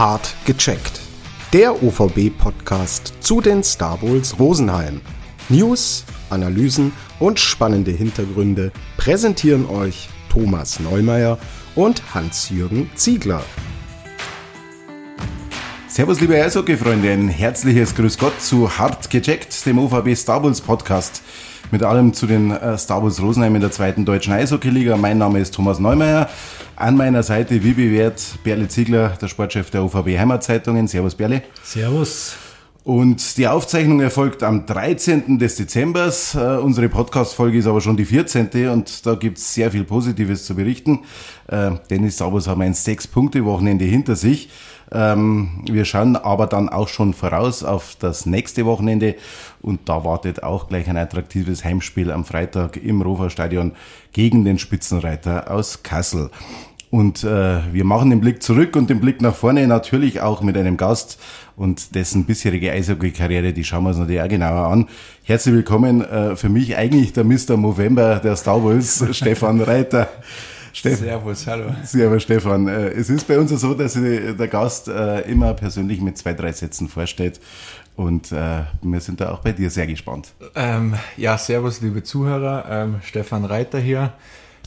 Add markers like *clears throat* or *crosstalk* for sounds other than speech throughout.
Hart gecheckt. Der OVB-Podcast zu den Star Bowls Rosenheim. News, Analysen und spannende Hintergründe präsentieren euch Thomas Neumeier und Hans-Jürgen Ziegler. Servus, liebe Eishockey-Freunde, ein herzliches Grüß Gott zu Hart gecheckt, dem OVB Star Wars Podcast. Mit allem zu den äh, Star Wars Rosenheim in der zweiten deutschen Eishockey-Liga. Mein Name ist Thomas Neumeier. An meiner Seite, wie bewährt, Berle Ziegler, der Sportchef der OVB Heimatzeitungen. Servus, Berle. Servus. Und die Aufzeichnung erfolgt am 13. des Dezembers. Äh, unsere Podcast-Folge ist aber schon die 14. und da gibt's sehr viel Positives zu berichten. Äh, Dennis Saubers haben ein Sechs-Punkte-Wochenende hinter sich. Ähm, wir schauen aber dann auch schon voraus auf das nächste Wochenende und da wartet auch gleich ein attraktives Heimspiel am Freitag im Rover-Stadion gegen den Spitzenreiter aus Kassel. Und äh, wir machen den Blick zurück und den Blick nach vorne natürlich auch mit einem Gast und dessen bisherige Eishockey-Karriere, die schauen wir uns natürlich auch genauer an. Herzlich willkommen äh, für mich eigentlich der Mr. Movember der Star Wars, *laughs* Stefan Reiter. Stefan. Servus, hallo. Servus, Stefan. Äh, es ist bei uns so, dass der Gast äh, immer persönlich mit zwei, drei Sätzen vorstellt. Und äh, wir sind da auch bei dir sehr gespannt. Ähm, ja, servus, liebe Zuhörer. Ähm, Stefan Reiter hier.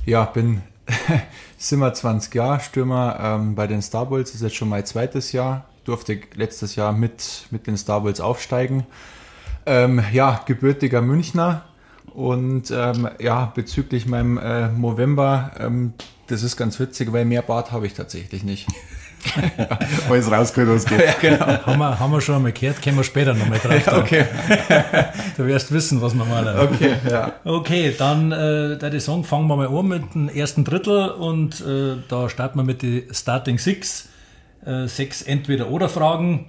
Ja, bin *laughs* 27 Jahre Stürmer ähm, bei den Star Bulls. Ist jetzt schon mein zweites Jahr. Durfte letztes Jahr mit, mit den Star Bulls aufsteigen. Ähm, ja, gebürtiger Münchner. Und ähm, ja, bezüglich meinem äh, November, ähm, das ist ganz witzig, weil mehr Bart habe ich tatsächlich nicht. *laughs* *laughs* Alles rausgehört, was geht. *laughs* Ja, genau. haben, wir, haben wir schon einmal gehört, können wir später nochmal drauf. Ja, okay. *laughs* du wirst wissen, was wir malen. Okay, ja. Okay, dann äh, der Song fangen wir mal an mit dem ersten Drittel und äh, da starten wir mit den Starting Six. Äh, sechs Entweder-Oder-Fragen.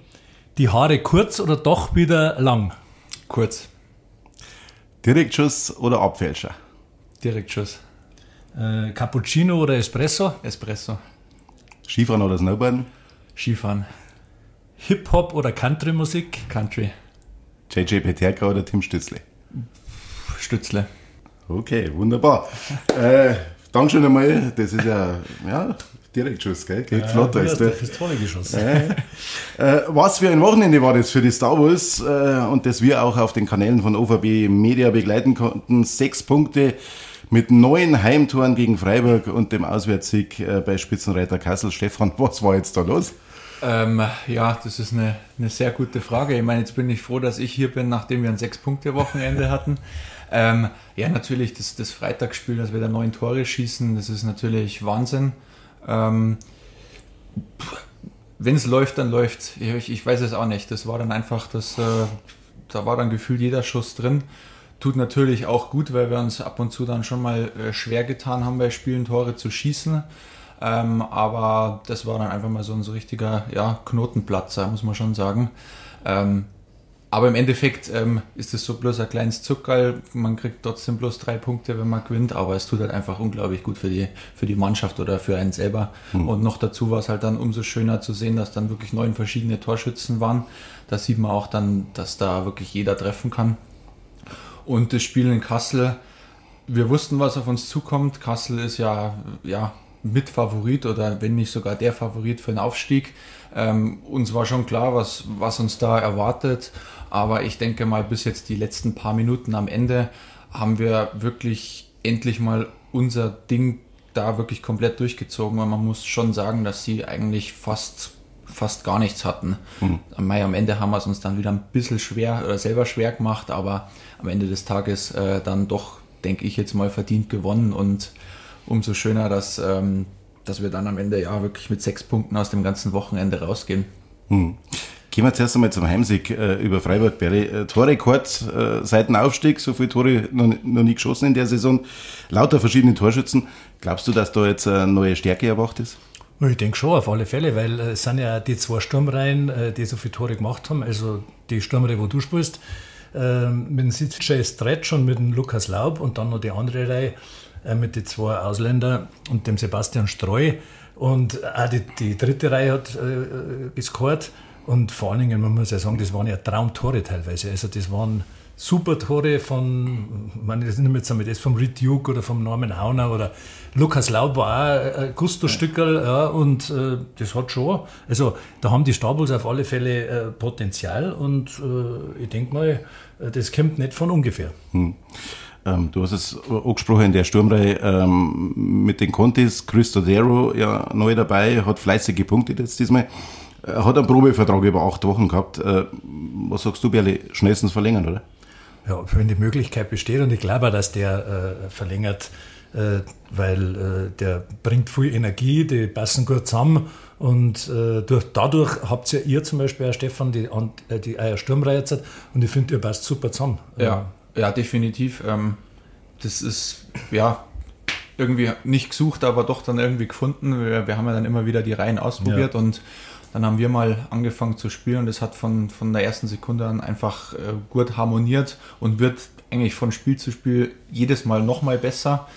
Die Haare kurz oder doch wieder lang? Kurz. Direktschuss oder Abfälscher? Direktschuss. Äh, Cappuccino oder Espresso? Espresso. Skifahren oder Snowboarden? Skifahren. Hip-Hop oder Country-Musik? Country. JJ Peterka oder Tim Stützle? Stützle. Okay, wunderbar. *laughs* äh, Dankeschön einmal. Das ist ja, ja Direktschuss, gell? Geht ja, flotter. Ist der. Das tolle Geschoss. Äh, äh, was für ein Wochenende war das für die Star Wars äh, und das wir auch auf den Kanälen von OVB Media begleiten konnten. Sechs Punkte mit neun Heimtoren gegen Freiburg und dem Auswärtssieg äh, bei Spitzenreiter Kassel. Stefan, *laughs* was war jetzt da los? Ähm, ja, das ist eine, eine sehr gute Frage. Ich meine, jetzt bin ich froh, dass ich hier bin, nachdem wir ein Sechs-Punkte-Wochenende hatten. Ähm, ja, natürlich, das, das Freitagsspiel, dass wir da neun Tore schießen, das ist natürlich Wahnsinn. Ähm, Wenn es läuft, dann läuft ich, ich weiß es auch nicht. Das war dann einfach, das, äh, da war dann gefühlt jeder Schuss drin. Tut natürlich auch gut, weil wir uns ab und zu dann schon mal äh, schwer getan haben, bei Spielen Tore zu schießen. Ähm, aber das war dann einfach mal so ein so richtiger ja, Knotenplatzer, muss man schon sagen. Ähm, aber im Endeffekt ähm, ist es so bloß ein kleines Zuckerl. Man kriegt trotzdem bloß drei Punkte, wenn man gewinnt. Aber es tut halt einfach unglaublich gut für die, für die Mannschaft oder für einen selber. Mhm. Und noch dazu war es halt dann umso schöner zu sehen, dass dann wirklich neun verschiedene Torschützen waren. Da sieht man auch dann, dass da wirklich jeder treffen kann. Und das Spiel in Kassel, wir wussten, was auf uns zukommt. Kassel ist ja, ja Mitfavorit oder wenn nicht sogar der Favorit für den Aufstieg. Ähm, uns war schon klar, was, was uns da erwartet. Aber ich denke mal, bis jetzt die letzten paar Minuten am Ende haben wir wirklich endlich mal unser Ding da wirklich komplett durchgezogen. Und man muss schon sagen, dass sie eigentlich fast, fast gar nichts hatten. Mhm. Am Ende haben wir es uns dann wieder ein bisschen schwer oder selber schwer gemacht, aber am Ende des Tages äh, dann doch, denke ich, jetzt mal verdient gewonnen und umso schöner, dass, ähm, dass wir dann am Ende ja wirklich mit sechs Punkten aus dem ganzen Wochenende rausgehen. Mhm. Gehen wir zuerst einmal zum Heimsieg äh, über Freiburg Berry. Äh, Torrekord äh, seit dem Aufstieg, so viele Tore noch, noch nie geschossen in der Saison. Lauter verschiedene Torschützen. Glaubst du, dass da jetzt eine neue Stärke erwacht ist? Ich denke schon, auf alle Fälle, weil äh, es sind ja die zwei Sturmreihen, äh, die so viele Tore gemacht haben. Also die Sturmreihe, wo du spielst, äh, mit dem CJ Stretch und mit dem Lukas Laub und dann noch die andere Reihe äh, mit den zwei Ausländern und dem Sebastian Streu. Und auch die, die dritte Reihe hat äh, gescored. Und vor allen Dingen, man muss ja sagen, das waren ja Traumtore teilweise. Also das waren super Tore von, man das nicht mehr das vom Reed Duke oder vom Norman Hauner oder Lukas Laub war auch ein Gusto-Stückerl, ja, und äh, das hat schon, also da haben die Stabels auf alle Fälle äh, Potenzial und äh, ich denke mal, äh, das kommt nicht von ungefähr. Hm. Ähm, du hast es angesprochen in der Sturmreihe ähm, mit den Contis, Chris Dodero ja neu dabei, hat fleißig gepunktet jetzt diesmal. Er hat einen Probevertrag über acht Wochen gehabt. Äh, was sagst du, Berli? Schnellstens verlängern, oder? Ja, wenn die Möglichkeit besteht und ich glaube, dass der äh, verlängert, äh, weil äh, der bringt viel Energie, die passen gut zusammen und äh, durch, dadurch habt ihr, ihr zum Beispiel, Herr Stefan, die, äh, die Eier Sturmreihe jetzt und ich finde, ihr passt super zusammen. Ja, ja, definitiv. Ähm, das ist, ja, irgendwie nicht gesucht, aber doch dann irgendwie gefunden. Wir, wir haben ja dann immer wieder die Reihen ausprobiert ja. und dann haben wir mal angefangen zu spielen und es hat von, von der ersten Sekunde an einfach äh, gut harmoniert und wird eigentlich von Spiel zu Spiel jedes Mal nochmal besser.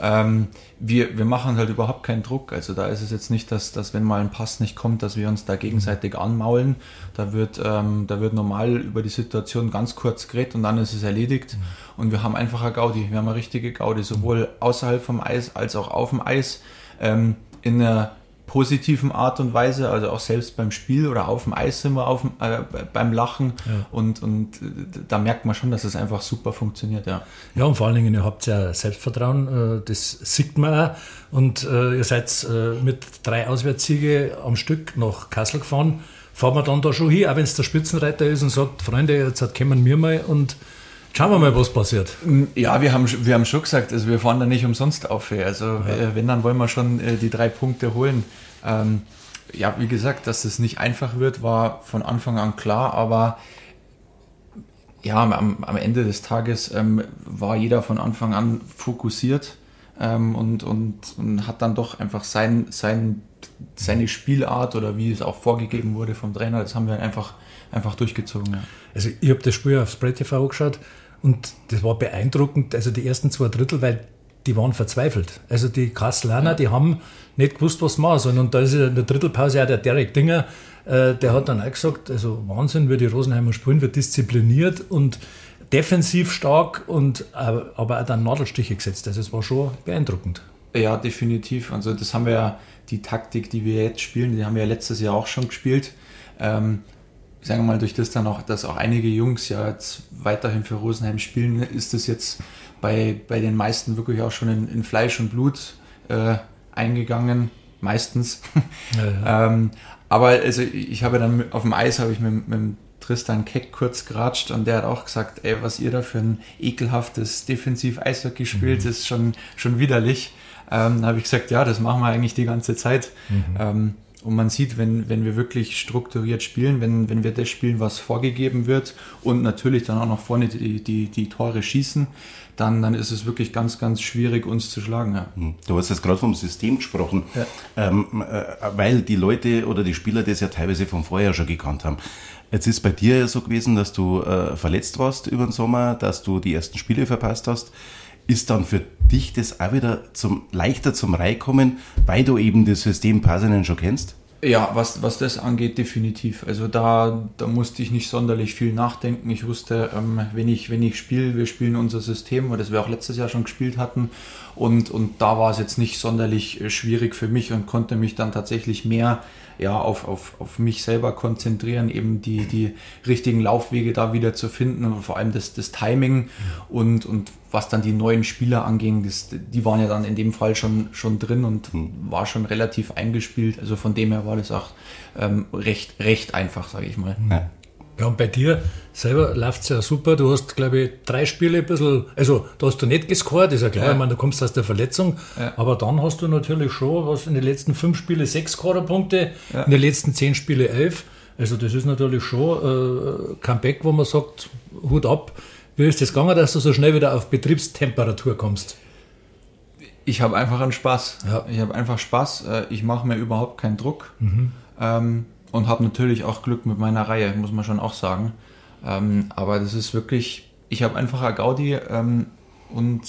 Ähm, wir, wir machen halt überhaupt keinen Druck. Also da ist es jetzt nicht, dass, dass wenn mal ein Pass nicht kommt, dass wir uns da gegenseitig anmaulen. Da wird, ähm, da wird normal über die Situation ganz kurz geredet und dann ist es erledigt. Mhm. Und wir haben einfach eine Gaudi. Wir haben eine richtige Gaudi, sowohl außerhalb vom Eis als auch auf dem Eis. Ähm, in einer positiven Art und Weise, also auch selbst beim Spiel oder auf dem Eis sind wir auf, äh, beim Lachen ja. und, und äh, da merkt man schon, dass es einfach super funktioniert. Ja, ja und vor allen Dingen, ihr habt ja Selbstvertrauen, äh, das sieht man auch und äh, ihr seid äh, mit drei Auswärtssiege am Stück nach Kassel gefahren, fahren wir dann da schon hin, auch wenn es der Spitzenreiter ist und sagt, Freunde, jetzt kommen wir mal und Schauen wir mal, was passiert. Ja, wir haben, wir haben schon gesagt, also wir fahren da nicht umsonst auf. Also ja. Äh, wenn, dann wollen wir schon äh, die drei Punkte holen. Ähm, ja, wie gesagt, dass es nicht einfach wird, war von Anfang an klar, aber ja, am, am Ende des Tages ähm, war jeder von Anfang an fokussiert ähm, und, und, und, hat dann doch einfach sein, sein, seine Spielart oder wie es auch vorgegeben wurde vom Trainer, das haben wir einfach einfach durchgezogen. Ja. Also ich habe das Spiel auf Spray TV angeschaut und das war beeindruckend. Also die ersten zwei Drittel, weil die waren verzweifelt. Also die Kasselaner, ja. die haben nicht gewusst, was machen sollen. Und da ist in der Drittelpause auch der Derek Dinger, äh, der hat dann auch gesagt, also Wahnsinn, wie die Rosenheimer spielen, wird diszipliniert und defensiv stark und aber auch dann Nadelstiche gesetzt. Also es war schon beeindruckend. Ja, definitiv. Also das haben wir ja, die Taktik, die wir jetzt spielen, die haben wir ja letztes Jahr auch schon gespielt. Ähm, sagen wir mal, durch das dann auch, dass auch einige Jungs ja jetzt weiterhin für Rosenheim spielen, ist das jetzt bei, bei den meisten wirklich auch schon in, in Fleisch und Blut äh, eingegangen, meistens. Ja, ja. *laughs* ähm, aber also ich habe dann auf dem Eis habe ich mit, mit Tristan Keck kurz geratscht und der hat auch gesagt, ey, was ihr da für ein ekelhaftes Defensiv-Eishockey spielt, mhm. ist schon, schon widerlich. Ähm, da habe ich gesagt, ja, das machen wir eigentlich die ganze Zeit. Mhm. Ähm, und man sieht, wenn, wenn wir wirklich strukturiert spielen, wenn, wenn wir das spielen, was vorgegeben wird und natürlich dann auch noch vorne die, die, die Tore schießen, dann, dann ist es wirklich ganz, ganz schwierig, uns zu schlagen. Ja. Hm. Du hast jetzt gerade vom System gesprochen, ja. ähm, äh, weil die Leute oder die Spieler das ja teilweise von vorher schon gekannt haben. Jetzt ist bei dir ja so gewesen, dass du äh, verletzt warst über den Sommer, dass du die ersten Spiele verpasst hast ist dann für dich das auch wieder zum, leichter zum Reinkommen, weil du eben das System Pasinen schon kennst? Ja, was, was das angeht, definitiv. Also da, da musste ich nicht sonderlich viel nachdenken. Ich wusste, ähm, wenn ich, wenn ich spiele, wir spielen unser System, das wir auch letztes Jahr schon gespielt hatten. Und, und da war es jetzt nicht sonderlich äh, schwierig für mich und konnte mich dann tatsächlich mehr ja, auf, auf, auf mich selber konzentrieren, eben die, die richtigen Laufwege da wieder zu finden und vor allem das, das Timing und, und was dann die neuen Spieler anging, das, die waren ja dann in dem Fall schon, schon drin und mhm. war schon relativ eingespielt. Also von dem her war das auch ähm, recht, recht einfach, sage ich mal. Ja. Ja, und bei dir selber läuft es ja super. Du hast, glaube ich, drei Spiele ein bisschen, also da hast du nicht gescored, ist ja klar, ja. ich meine, du kommst aus der Verletzung, ja. aber dann hast du natürlich schon, was in den letzten fünf Spielen sechs Scorerpunkte, ja. in den letzten zehn Spiele elf. Also das ist natürlich schon äh, Comeback, wo man sagt, Hut ab. Wie ist das gegangen, dass du so schnell wieder auf Betriebstemperatur kommst? Ich habe einfach einen Spaß. Ja. Ich habe einfach Spaß. Äh, ich mache mir überhaupt keinen Druck. Mhm. Ähm, und habe natürlich auch Glück mit meiner Reihe, muss man schon auch sagen. Ähm, aber das ist wirklich, ich habe einfach ein Gaudi ähm, und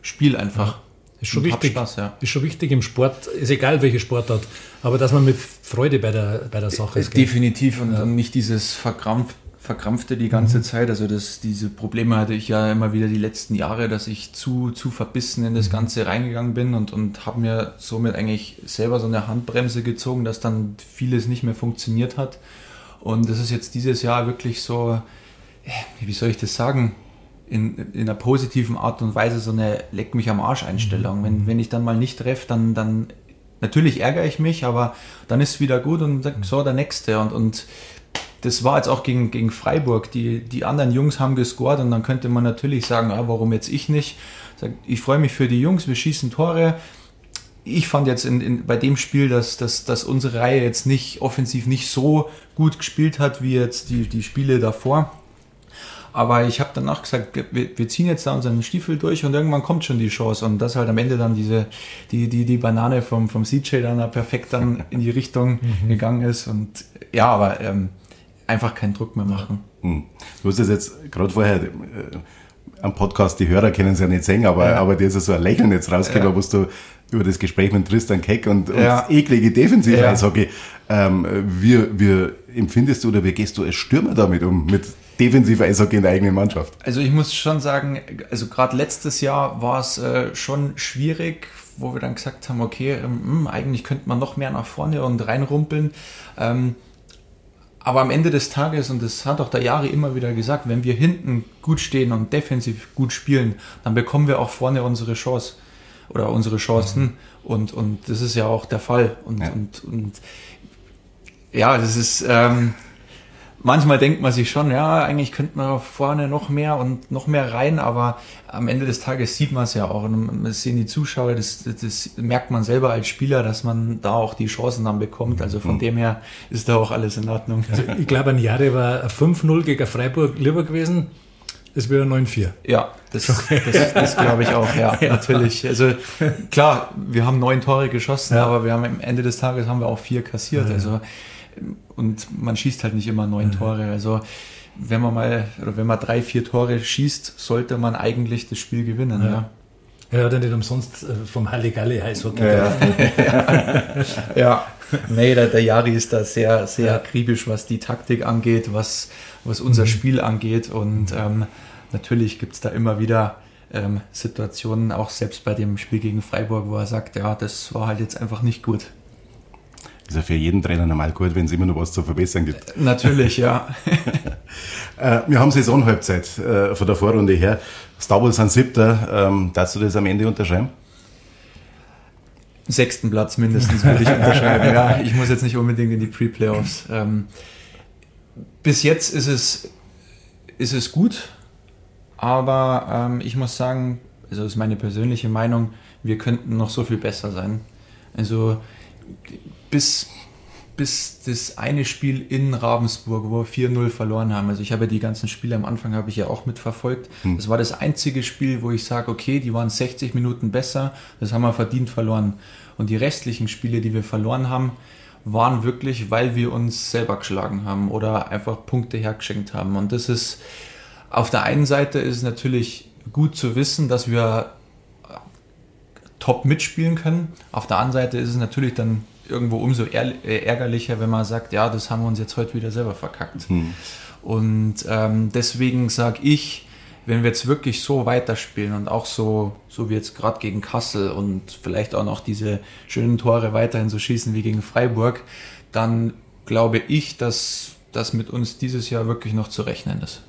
spiel einfach. Ist schon, wichtig, Spaß, ja. ist schon wichtig im Sport, ist egal welche Sportart, aber dass man mit Freude bei der, bei der Sache ist. Definitiv und, ja. und nicht dieses verkrampft verkrampfte die ganze mhm. Zeit. Also das, diese Probleme hatte ich ja immer wieder die letzten Jahre, dass ich zu, zu verbissen in das mhm. Ganze reingegangen bin und, und habe mir somit eigentlich selber so eine Handbremse gezogen, dass dann vieles nicht mehr funktioniert hat. Und das ist jetzt dieses Jahr wirklich so, äh, wie soll ich das sagen, in, in einer positiven Art und Weise so eine Leck mich am Arsch Einstellung. Mhm. Wenn, wenn ich dann mal nicht treffe, dann, dann natürlich ärgere ich mich, aber dann ist es wieder gut und sag, so der nächste. Und, und das war jetzt auch gegen, gegen Freiburg. Die, die anderen Jungs haben gescored und dann könnte man natürlich sagen, ah, warum jetzt ich nicht? Ich freue mich für die Jungs, wir schießen Tore. Ich fand jetzt in, in, bei dem Spiel, dass, dass, dass unsere Reihe jetzt nicht offensiv nicht so gut gespielt hat wie jetzt die, die Spiele davor. Aber ich habe danach gesagt, wir, wir, ziehen jetzt da unseren Stiefel durch und irgendwann kommt schon die Chance. Und dass halt am Ende dann diese, die, die, die Banane vom, vom CJ dann perfekt dann in die Richtung mhm. gegangen ist. Und ja, aber ähm, einfach keinen Druck mehr machen. Hm. Du hast es jetzt gerade vorher äh, am Podcast, die Hörer können es ja nicht sehen, aber, ja. aber dir ist so ein Lächeln jetzt rausgekommen, ja. wo du über das Gespräch mit Tristan Keck und, und ja. das eklige Defensiv-Eishockey. Ja. Ähm, wie, wie empfindest du oder wie gehst du als Stürmer damit um, mit defensiver Eishockey in der eigenen Mannschaft? Also ich muss schon sagen, also gerade letztes Jahr war es äh, schon schwierig, wo wir dann gesagt haben, okay, ähm, hm, eigentlich könnte man noch mehr nach vorne und reinrumpeln. Ähm, aber am Ende des Tages, und das hat auch der Jahre immer wieder gesagt, wenn wir hinten gut stehen und defensiv gut spielen, dann bekommen wir auch vorne unsere Chance oder unsere Chancen. Mhm. Und, und das ist ja auch der Fall. Und ja, und, und, ja das ist. Ähm, manchmal denkt man sich schon, ja, eigentlich könnte man vorne noch mehr und noch mehr rein, aber am Ende des Tages sieht man es ja auch. Und das sehen die Zuschauer, das, das, merkt man selber als Spieler, dass man da auch die Chancen dann bekommt. Also von mhm. dem her ist da auch alles in Ordnung. Also ich glaube, ein Jahre war 5-0 gegen Freiburg lieber gewesen. Es wäre 9-4. Ja, das, das, das glaube ich auch, ja, *laughs* ja, natürlich. Also klar, wir haben neun Tore geschossen, ja. aber wir haben am Ende des Tages haben wir auch vier kassiert. Ja. Also und man schießt halt nicht immer neun mhm. Tore. Also wenn man mal oder wenn man drei, vier Tore schießt, sollte man eigentlich das Spiel gewinnen. Ja. ja. Er hat ja nicht umsonst äh, vom Halligalli Eishockey. Ja, ja. *laughs* ja. nee, der, der Jari ist da sehr, sehr ja. akribisch, was die Taktik angeht, was, was unser mhm. Spiel angeht. Und ähm, natürlich gibt es da immer wieder ähm, Situationen, auch selbst bei dem Spiel gegen Freiburg, wo er sagt, ja, das war halt jetzt einfach nicht gut. Ist ja für jeden Trainer normal gut, wenn es immer noch was zu verbessern gibt. Natürlich, ja. *laughs* Äh, wir haben Saisonhalbzeit äh, von der Vorrunde her. Wars sind siebter. Ähm, darfst du das am Ende unterschreiben? Sechsten Platz mindestens würde ich unterschreiben. ja, ich muss jetzt nicht unbedingt in die Pre-Playoffs. Ähm, bis jetzt ist es, ist es gut, aber ähm, ich muss sagen, also das ist meine persönliche Meinung, wir könnten noch so viel besser sein. Also bis, bis das eine Spiel in Ravensburg, wo wir 4-0 verloren haben. Also ich habe ja die ganzen Spiele am Anfang habe ich ja auch mitverfolgt. Hm. Das war das einzige Spiel, wo ich sage, okay, die waren 60 Minuten besser, das haben wir verdient verloren. Und die restlichen Spiele, die wir verloren haben, waren wirklich, weil wir uns selber geschlagen haben oder einfach Punkte hergeschenkt haben. Und das ist auf der einen Seite ist es natürlich gut zu wissen, dass wir top mitspielen können. Auf der anderen Seite ist es natürlich dann irgendwo umso äh, ärgerlicher, wenn man sagt, ja, das haben wir uns jetzt heute wieder selber verkackt. Mhm. Und ähm, deswegen sage ich, wenn wir jetzt wirklich so weiterspielen und auch so, so wie jetzt gerade gegen Kassel und vielleicht auch noch diese schönen Tore weiterhin so schießen wie gegen Freiburg, dann glaube ich, dass das mit uns dieses Jahr wirklich noch zu rechnen ist.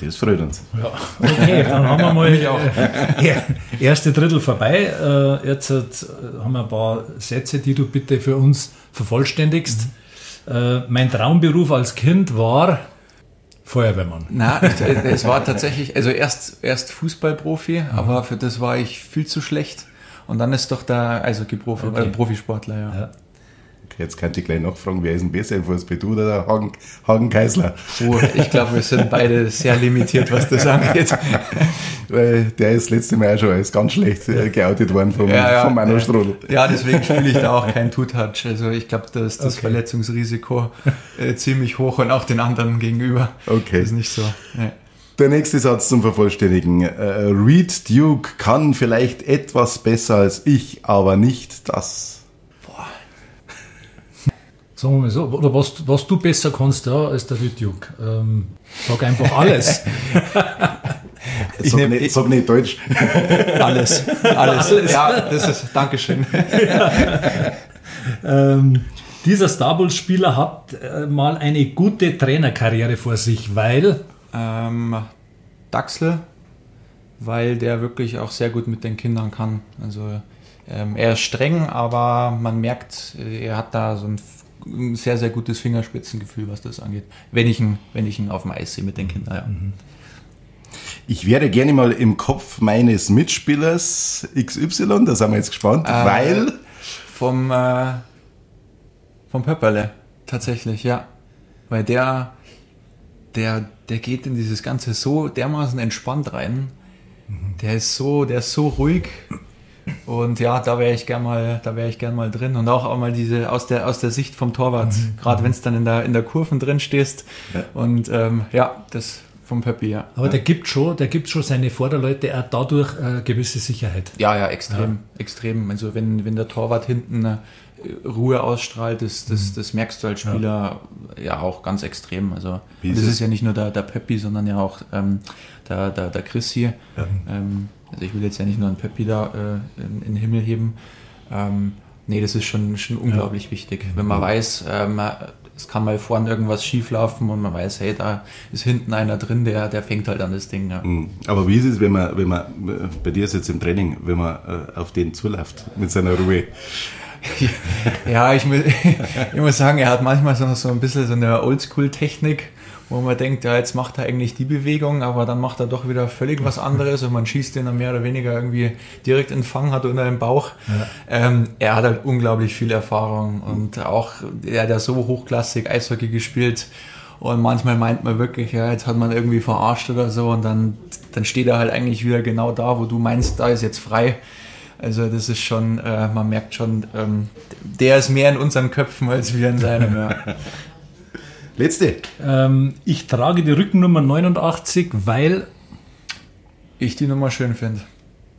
Das freut uns. Ja. Okay, dann haben wir mal äh, erste Drittel vorbei. Äh, jetzt äh, haben wir ein paar Sätze, die du bitte für uns vervollständigst. Mhm. Mein Traumberuf als Kind war Feuerwehrmann. Na, es war tatsächlich, also erst, erst Fußballprofi, mhm. aber für das war ich viel zu schlecht. Und dann ist doch der Eishockey-Profi, okay. äh, Profisportler, ja. ja. Jetzt könnte ich gleich nachfragen, wer ist denn besser, Fußball, du oder der Hagen, Hagen Keisler? Oh, ich glaube, wir sind beide sehr limitiert, was das angeht. *laughs* Weil der ist das letzte Mal auch schon als ganz schlecht äh, geoutet worden vom, ja, ja, vom Manu Strodl. Ja, deswegen spiele ich da auch kein Two-Touch. Also ich glaube, da ist das okay. Verletzungsrisiko äh, ziemlich hoch und auch den anderen gegenüber. Okay. Das ist nicht so. Nee. Der nächste Satz zum Vervollständigen. Äh, Reed Duke kann vielleicht etwas besser als ich, aber nicht das. Sagen wir mal so, oder was, was du besser kannst ja, als der Duke. Ähm, sag einfach alles. *laughs* Ich sag, nicht, sag nicht Deutsch. *laughs* Alles. Alles. Alles. Ja, das ist. Dankeschön. *laughs* ähm, dieser Star spieler hat äh, mal eine gute Trainerkarriere vor sich, weil. Ähm, Daxel, weil der wirklich auch sehr gut mit den Kindern kann. Also ähm, er ist streng, aber man merkt, er hat da so ein, ein, sehr, sehr gutes Fingerspitzengefühl, was das angeht. Wenn ich ihn, wenn ich ihn auf dem Eis sehe mit den Kindern, ja. Mhm. Ich wäre gerne mal im Kopf meines Mitspielers XY, da sind wir jetzt gespannt, äh, weil. Vom, äh, vom Pöpperle, tatsächlich, ja. Weil der, der, der geht in dieses Ganze so dermaßen entspannt rein. Der ist so, der ist so ruhig. Und ja, da wäre ich gern mal, da wäre ich gern mal drin. Und auch, auch mal diese aus der, aus der Sicht vom Torwart, mhm. gerade wenn es dann in der, in der Kurven drin stehst. Ja. Und ähm, ja, das vom Pöppi, ja. Aber der gibt schon, der gibt schon seine Vorderleute auch dadurch äh, gewisse Sicherheit. Ja, ja, extrem, ja. extrem. Also wenn, wenn der Torwart hinten äh, Ruhe ausstrahlt, das, das, mhm. das merkst du als Spieler ja, ja auch ganz extrem. Also das ist ja nicht nur der, der Peppi, sondern ja auch ähm, der, der, der Chris hier. Ja. Ähm, also ich will jetzt ja nicht nur einen Peppi da äh, in, in, den Himmel heben. Ähm, nee, das ist schon, schon unglaublich ja. wichtig. Wenn man weiß, ähm, es kann mal vorne irgendwas schief laufen und man weiß, hey, da ist hinten einer drin, der, der fängt halt an das Ding. Ja. Mhm. Aber wie ist es, wenn man, wenn man, bei dir ist jetzt im Training, wenn man äh, auf den zuläuft mit seiner Ruhe? *laughs* ja, ich, muss, *laughs* ich muss sagen, er hat manchmal so, so ein bisschen so eine Oldschool-Technik, wo man denkt, ja, jetzt macht er eigentlich die Bewegung, aber dann macht er doch wieder völlig was anderes und man schießt ihn dann mehr oder weniger irgendwie direkt in den Fang, hat unter dem Bauch. Ja. Ähm, er hat halt unglaublich viel Erfahrung und auch, er hat ja so hochklassig Eishockey gespielt und manchmal meint man wirklich, ja, jetzt hat man irgendwie verarscht oder so und dann, dann steht er halt eigentlich wieder genau da, wo du meinst, da ist jetzt frei. Also das ist schon, äh, man merkt schon, ähm, der ist mehr in unseren Köpfen als wir in seinem. Ja. *laughs* Letzte. Ähm, ich trage die Rückennummer 89, weil ich die Nummer schön finde.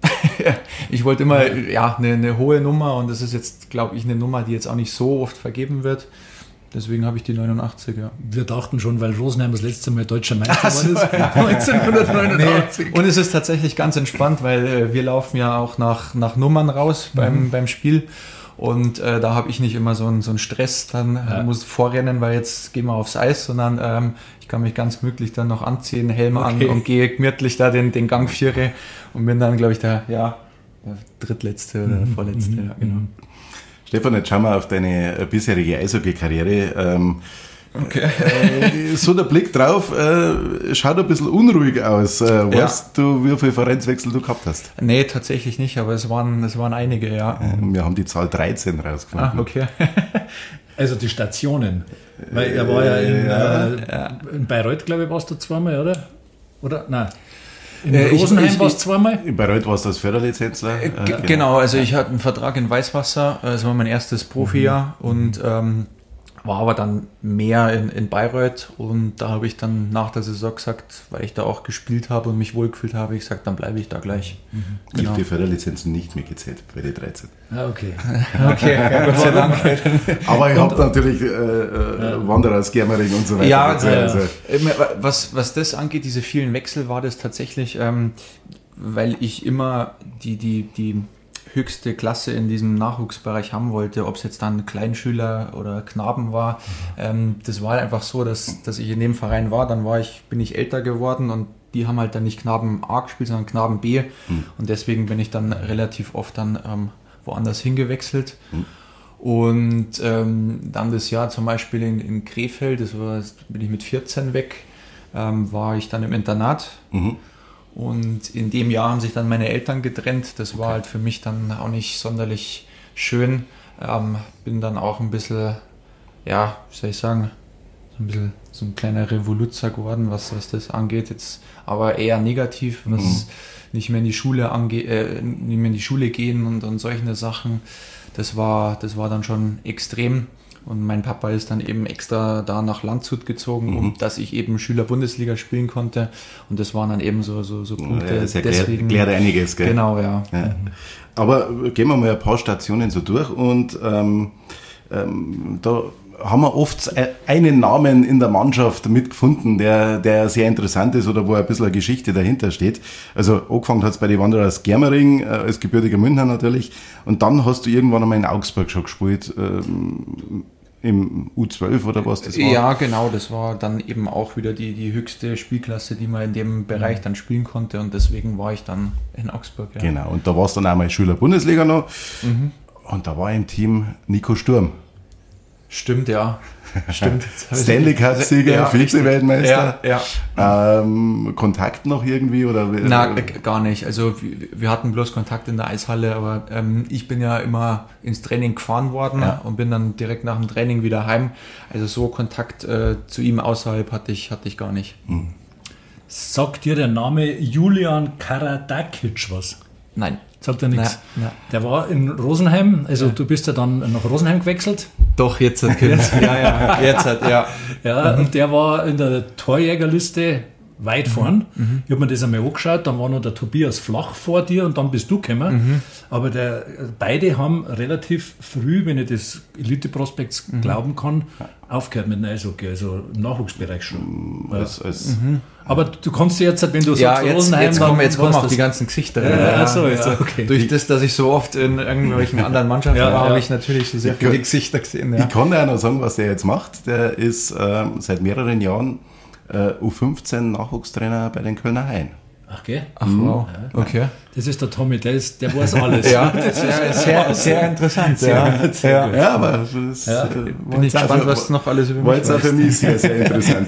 *laughs* ich wollte immer ja eine, eine, hohe Nummer und das ist jetzt, glaube ich, eine Nummer, die jetzt auch nicht so oft vergeben wird. Deswegen habe ich die 89, ja. Wir dachten schon, weil Rosenheim das letzte Mal deutscher Meister so, war, *laughs* 1989. Nee. Und es ist tatsächlich ganz entspannt, weil äh, wir laufen ja auch nach, nach Nummern raus beim, mhm. beim Spiel. Und äh, da habe ich nicht immer so einen, so einen Stress, dann äh, ja. muss vorrennen, weil jetzt gehen wir aufs Eis, sondern ähm, ich kann mich ganz gemütlich dann noch anziehen, Helm okay. an und gehe gemütlich da den, den Gang führe und bin dann, glaube ich, der, ja, der drittletzte oder mhm. vorletzte, mhm. ja, genau. Mhm. Stefan, jetzt schauen wir auf deine bisherige Eishockey-Karriere. Ähm, Okay. Äh, so der Blick drauf äh, schaut ein bisschen unruhig aus. Äh, weißt ja. du, wie viele Vereinswechsel du gehabt hast? Nee, tatsächlich nicht, aber es waren, es waren einige, ja. wir haben die Zahl 13 rausgefunden. Ah, okay. *laughs* also die Stationen. Weil er war ja in, ja. Äh, in Bayreuth, glaube ich, warst du zweimal, oder? Oder? Nein. In äh, Rosenheim war es zweimal? In Bayreuth warst du als Förderlizenzler. Äh, genau. genau. also ich hatte einen Vertrag in Weißwasser, das war mein erstes Profijahr mhm. und ähm, war aber dann mehr in, in Bayreuth und da habe ich dann nach der Saison gesagt, weil ich da auch gespielt habe und mich wohlgefühlt habe, ich gesagt, dann bleibe ich da gleich. Mhm. Ich genau. habe die Förderlizenzen nicht mitgezählt bei den 13. Ah, okay. *laughs* okay, *laughs* ja, Gott sei Dank. aber ich habe natürlich äh, äh, ja. Wanderer Germering und so weiter. Ja, also, also. Was, was das angeht, diese vielen Wechsel, war das tatsächlich, ähm, weil ich immer die, die, die höchste Klasse in diesem Nachwuchsbereich haben wollte, ob es jetzt dann Kleinschüler oder Knaben war. Mhm. Ähm, das war einfach so, dass, dass ich in dem Verein war, dann war ich, bin ich älter geworden und die haben halt dann nicht Knaben A gespielt, sondern Knaben B. Mhm. Und deswegen bin ich dann relativ oft dann ähm, woanders hingewechselt. Mhm. Und ähm, dann das Jahr zum Beispiel in, in Krefeld, das war, bin ich mit 14 weg, ähm, war ich dann im Internat. Mhm. Und in dem Jahr haben sich dann meine Eltern getrennt. Das war halt für mich dann auch nicht sonderlich schön. Ähm, bin dann auch ein bisschen, ja, wie soll ich sagen, so ein bisschen so ein kleiner Revoluzer geworden, was, was das angeht. Jetzt aber eher negativ, was mhm. nicht mehr in die Schule ange äh, nicht mehr in die Schule gehen und, und solche Sachen. Das war, das war dann schon extrem. Und mein Papa ist dann eben extra da nach Landshut gezogen, mhm. um dass ich eben Schüler-Bundesliga spielen konnte. Und das waren dann eben so, so, so Punkte. Ja, das erklärt, Deswegen, erklärt einiges, gell? Genau, ja. ja. Aber gehen wir mal ein paar Stationen so durch und ähm, ähm, da haben wir oft einen Namen in der Mannschaft mitgefunden, der, der sehr interessant ist oder wo ein bisschen eine Geschichte dahinter steht. Also angefangen hat es bei den Wanderers Germering, äh, als gebürtiger Münchner natürlich. Und dann hast du irgendwann einmal in Augsburg schon gespielt. Ähm, im U12 oder was das war? Ja, genau, das war dann eben auch wieder die, die höchste Spielklasse, die man in dem Bereich dann spielen konnte und deswegen war ich dann in Augsburg. Ja. Genau, und da war es dann einmal Schüler Bundesliga noch mhm. und da war im Team Nico Sturm. Stimmt, ja. *laughs* Stimmt. Stanley Cup-Sieger, ja, Vize-Weltmeister. Ja, ja. Ähm, Kontakt noch irgendwie? Oder? Na, gar nicht. Also wir hatten bloß Kontakt in der Eishalle, aber ähm, ich bin ja immer ins Training gefahren worden ja. und bin dann direkt nach dem Training wieder heim. Also so Kontakt äh, zu ihm außerhalb hatte ich, hatte ich gar nicht. Hm. Sagt dir der Name Julian Karadakic was? Nein. Sagt er nichts. Der war in Rosenheim, also ja. du bist ja dann nach Rosenheim gewechselt. Doch, jetzt hat *laughs* ja, ja, jetzt hat, ja. Ja, mhm. und der war in der Torjägerliste weit vorn. Mhm. Ich habe mir das einmal angeschaut, dann war noch der Tobias Flach vor dir und dann bist du gekommen. Mhm. Aber der, beide haben relativ früh, wenn ich das Elite-Prospekts mhm. glauben kann, aufgehört mit dem Eishockey, also im Nachwuchsbereich schon. Als, als mhm. Aber du kannst jetzt, wenn du ja, sagst, jetzt, Rosenheim, jetzt kommen, jetzt kommen auch die ganzen Gesichter. Ja, ja, ja, so, ja, okay. Durch das, dass ich so oft in irgendwelchen *laughs* anderen Mannschaften war, habe ich natürlich so sehr viele Gesichter gesehen. Ich kann ja noch sagen, was der jetzt macht. Der ist ähm, seit mehreren Jahren äh, U15 Nachwuchstrainer bei den Kölner Haien. Ach, gell? Ach, wow. Ja. Okay. Das ist der Tommy, der, ist, der weiß alles. *laughs* ja, das ist sehr, sehr interessant. Sehr, ja. Sehr ja, aber das ja. Äh, bin ich gespannt, für, was noch alles über mich War jetzt auch für mich sehr, sehr *laughs* interessant.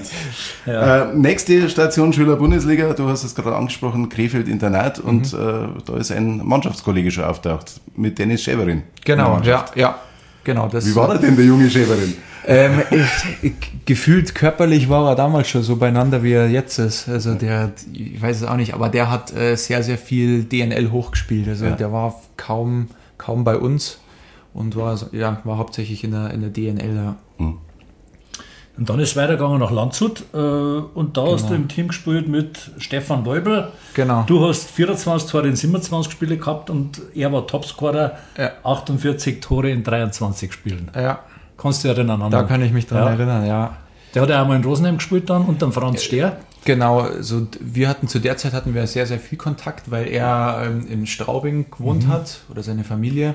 ja. äh, nächste Station Schüler Bundesliga, du hast es gerade angesprochen, Krefeld Internat mhm. und äh, da ist ein Mannschaftskollege schon auftaucht mit Dennis Schäverin. Genau, ja, ja. Genau, das Wie war er denn, der junge Schäferin? Ähm, ich, ich, gefühlt körperlich war er damals schon so beieinander, wie er jetzt ist. Also der, ich weiß es auch nicht, aber der hat äh, sehr, sehr viel DNL hochgespielt. Also ja. der war kaum, kaum bei uns und war, ja, war hauptsächlich in der, in der DNL. Ja. Mhm. Und dann ist es weitergegangen nach Landshut äh, und da genau. hast du im Team gespielt mit Stefan Weubel. Genau. Du hast 24 Tore in 27 Spiele gehabt und er war Topscorer, ja. 48 Tore in 23 Spielen. Ja. Kannst du dich erinnern? Da kann ich mich dran ja. erinnern, ja. Der hat ja auch mal in Rosenheim gespielt dann und dann Franz Stehr. Genau, also wir hatten zu der Zeit hatten wir sehr, sehr viel Kontakt, weil er ähm, in Straubing gewohnt mhm. hat oder seine Familie.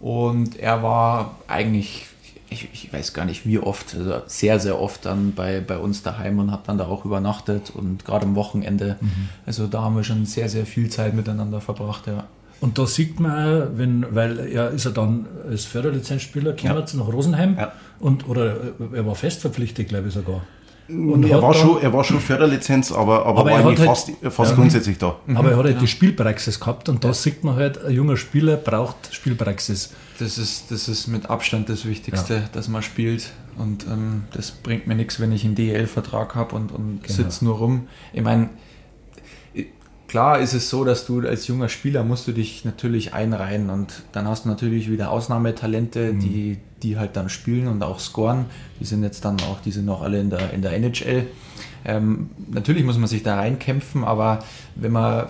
Und er war eigentlich ich, ich, weiß gar nicht wie oft, also sehr, sehr oft dann bei, bei uns daheim und habe dann da auch übernachtet und gerade am Wochenende. Mhm. Also da haben wir schon sehr, sehr viel Zeit miteinander verbracht, ja. Und da sieht man auch, wenn, weil er ist er dann als Förderlizenzspieler gekommen ja. nach Rosenheim ja. und oder er war fest verpflichtet, glaube ich sogar. Und er, war schon, er war schon Förderlizenz, aber, aber, aber war halt, fast, fast ja, grundsätzlich da. Aber er hat halt die Spielpraxis gehabt und da sieht man halt, ein junger Spieler braucht Spielpraxis. Das ist, das ist mit Abstand das Wichtigste, ja. dass man spielt. Und ähm, das bringt mir nichts, wenn ich einen DL-Vertrag habe und, und genau. sitze nur rum. Ich meine, klar ist es so, dass du als junger Spieler musst du dich natürlich einreihen und dann hast du natürlich wieder Ausnahmetalente, mhm. die, die halt dann spielen und auch scoren. Die sind jetzt dann auch, die sind auch alle in der, in der NHL. Ähm, natürlich muss man sich da reinkämpfen, aber wenn man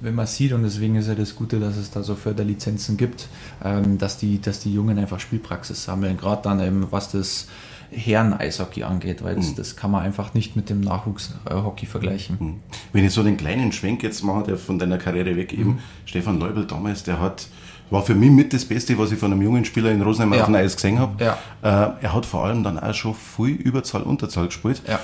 wenn man sieht, und deswegen ist ja das Gute, dass es da so Förderlizenzen gibt, ähm, dass, die, dass die Jungen einfach Spielpraxis sammeln, gerade dann eben, was das Herren-Eishockey angeht, weil das, mhm. das, kann man einfach nicht mit dem Nachwuchshockey vergleichen. Mhm. Wenn ich so den kleinen Schwenk jetzt mache, der von deiner Karriere weg eben, mhm. Stefan Leubel damals, der hat war für mich mit das Beste, was ich von einem jungen Spieler in Rosenheim ja. auf dem Eis gesehen habe. Ja. Äh, er hat vor allem dann auch schon viel Überzahl, Unterzahl gespielt. Ja.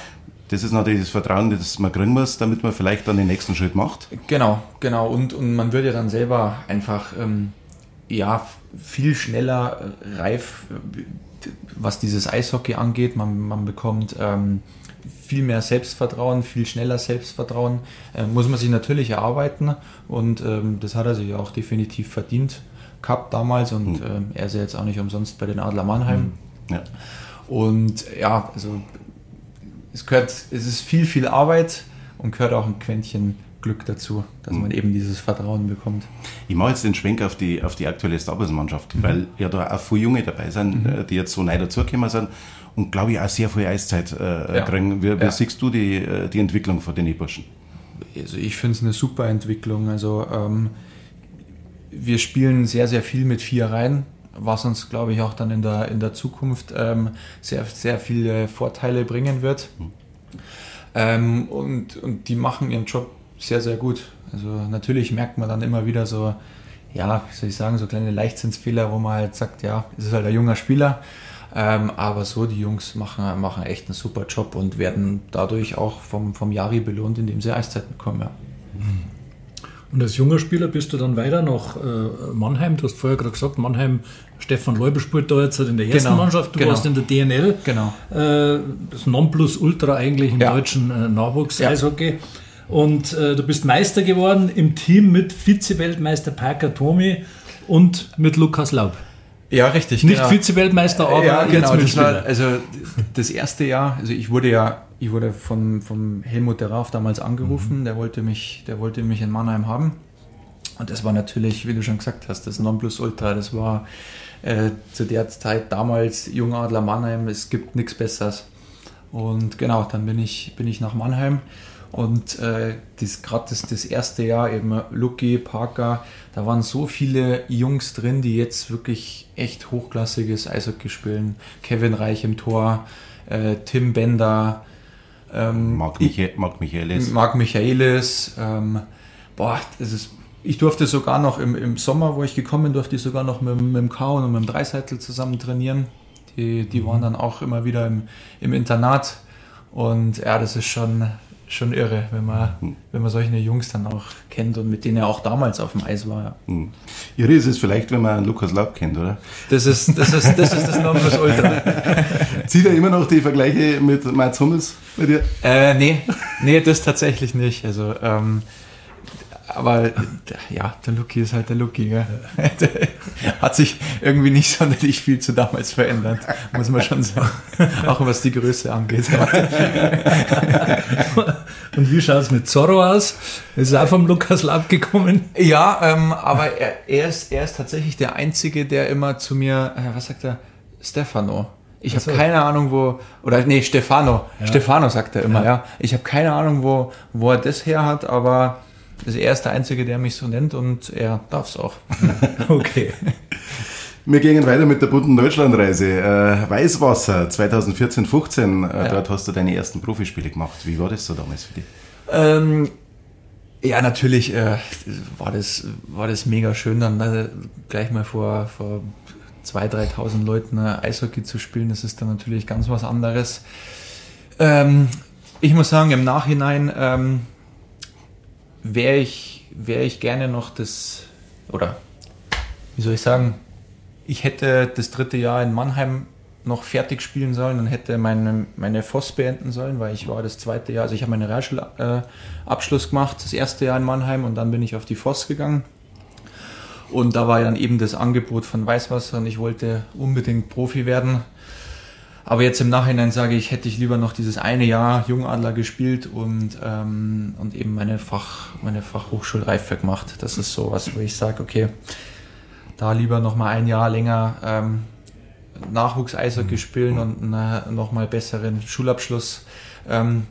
Das ist natürlich das Vertrauen, das man kriegen muss, damit man vielleicht dann den nächsten Schritt macht. Genau, genau. Und, und man wird ja dann selber einfach ähm, ja, viel schneller reif, was dieses Eishockey angeht. Man, man bekommt ähm, viel mehr Selbstvertrauen, viel schneller Selbstvertrauen. Äh, muss man sich natürlich erarbeiten und ähm, das hat er sich auch definitiv verdient gehabt damals und mhm. er ist ja jetzt auch nicht umsonst bei den Adler Mannheim. Mhm. Ja. Und ja, also es gehört, es ist viel, viel Arbeit und gehört auch ein Quäntchen Glück dazu, dass man eben dieses Vertrauen bekommt. Ich mache jetzt den Schwenk auf die, auf die aktuelle Star Wars-Mannschaft, mhm. weil ja da auch viele Junge dabei sind, mhm. Äh, die jetzt so neu dazugekommen sind und glaube ich auch sehr viel Eiszeit äh, ja. kriegen. Wie, wie ja. siehst du die, äh, die Entwicklung von den Burschen? Also ich finde es eine super Entwicklung. Also ähm, wir spielen sehr, sehr viel mit vier Reihen, was uns, glaube ich, auch dann in der, in der Zukunft ähm, sehr, sehr viele Vorteile bringen wird. Mhm. Ähm, und, und die machen ihren Job sehr, sehr gut. Also natürlich merkt man dann immer wieder so, ja, wie soll ich sagen, so kleine Leichtsinnsfehler, wo man halt sagt, ja, es ist halt ein junger Spieler. Ähm, aber so, die Jungs machen, machen echt einen super Job und werden dadurch auch vom, vom Jari belohnt, indem sie Eiszeiten bekommen. Ja. Und als junger Spieler bist du dann weiter nach äh, Mannheim. Du hast vorher gerade gesagt, Mannheim, Stefan Leubel spielt da jetzt in der ersten genau, Mannschaft. Du genau. warst in der DNL. Genau. Äh, das Nonplusultra eigentlich im ja. deutschen äh, Nachwuchs-Eishockey. Ja. Und äh, du bist Meister geworden im Team mit Vize-Weltmeister Parker Tomi und mit Lukas Laub. Ja, richtig. Nicht genau. Vize-Weltmeister, aber ja, genau, das war, also das erste Jahr, also ich wurde ja, ich wurde von, vom Helmut der Raff damals angerufen, mhm. der wollte mich, der wollte mich in Mannheim haben. Und das war natürlich, wie du schon gesagt hast, das Nonplusultra. Das war äh, zu der Zeit damals Jungadler Mannheim, es gibt nichts Besseres. Und genau, dann bin ich, bin ich nach Mannheim und äh, das gerade das, das erste Jahr eben Lucky, Parker, da waren so viele Jungs drin, die jetzt wirklich echt hochklassiges Eishockey spielen. Kevin Reich im Tor, äh, Tim Bender, ähm, Marc, Michael, Marc Michaelis. Marc Michaelis. Ähm, boah, das ist. Ich durfte sogar noch im, im Sommer, wo ich gekommen bin, durfte ich sogar noch mit, mit dem Kauen und mit dem Dreiseitel zusammen trainieren. Die, die waren dann auch immer wieder im, im Internat. Und ja, das ist schon, schon irre, wenn man, hm. wenn man solche Jungs dann auch kennt und mit denen er auch damals auf dem Eis war. Ja. Hm. Irre ist es vielleicht, wenn man Lukas Laub kennt, oder? Das ist das, ist, das, ist das Nonplusultra. *laughs* Zieht er immer noch die Vergleiche mit Mats Hummels bei dir? Äh, nee, nee, das tatsächlich nicht. Also, ähm, aber ja, der Lucky ist halt der Lucky. Gell? *laughs* Hat sich irgendwie nicht sonderlich viel zu damals verändert, muss man schon sagen. Auch was die Größe angeht. *laughs* Und wie schaut es mit Zorro aus? Ist auch vom Lukas Lab gekommen? Ja, ähm, aber er, er, ist, er ist tatsächlich der Einzige, der immer zu mir, äh, was sagt er? Stefano. Ich habe keine Ahnung, wo, oder nee, Stefano. Ja. Stefano sagt er immer, ja. ja. Ich habe keine Ahnung, wo, wo er das her hat, aber also er ist der Einzige, der mich so nennt und er darf es auch. *laughs* okay. Wir gehen weiter mit der bunten Deutschlandreise. Äh, Weißwasser 2014-15, äh, ja. dort hast du deine ersten Profispiele gemacht. Wie war das so damals für dich? Ähm, ja, natürlich äh, war, das, war das mega schön, dann äh, gleich mal vor, vor 2.000, 3.000 Leuten äh, Eishockey zu spielen. Das ist dann natürlich ganz was anderes. Ähm, ich muss sagen, im Nachhinein ähm, wäre ich, wär ich gerne noch das, oder wie soll ich sagen, ich hätte das dritte Jahr in Mannheim noch fertig spielen sollen und hätte meine, meine FOS beenden sollen, weil ich war das zweite Jahr, also ich habe meinen Realschulabschluss gemacht, das erste Jahr in Mannheim und dann bin ich auf die FOS gegangen. Und da war dann eben das Angebot von Weißwasser und ich wollte unbedingt Profi werden. Aber jetzt im Nachhinein sage ich, hätte ich lieber noch dieses eine Jahr Jungadler gespielt und, ähm, und eben meine, Fach, meine Fachhochschulreife gemacht. Das ist so was, wo ich sage, okay, da lieber noch mal ein Jahr länger ähm, Nachwuchs-Eishockey mhm. spielen und einen noch mal besseren Schulabschluss ähm,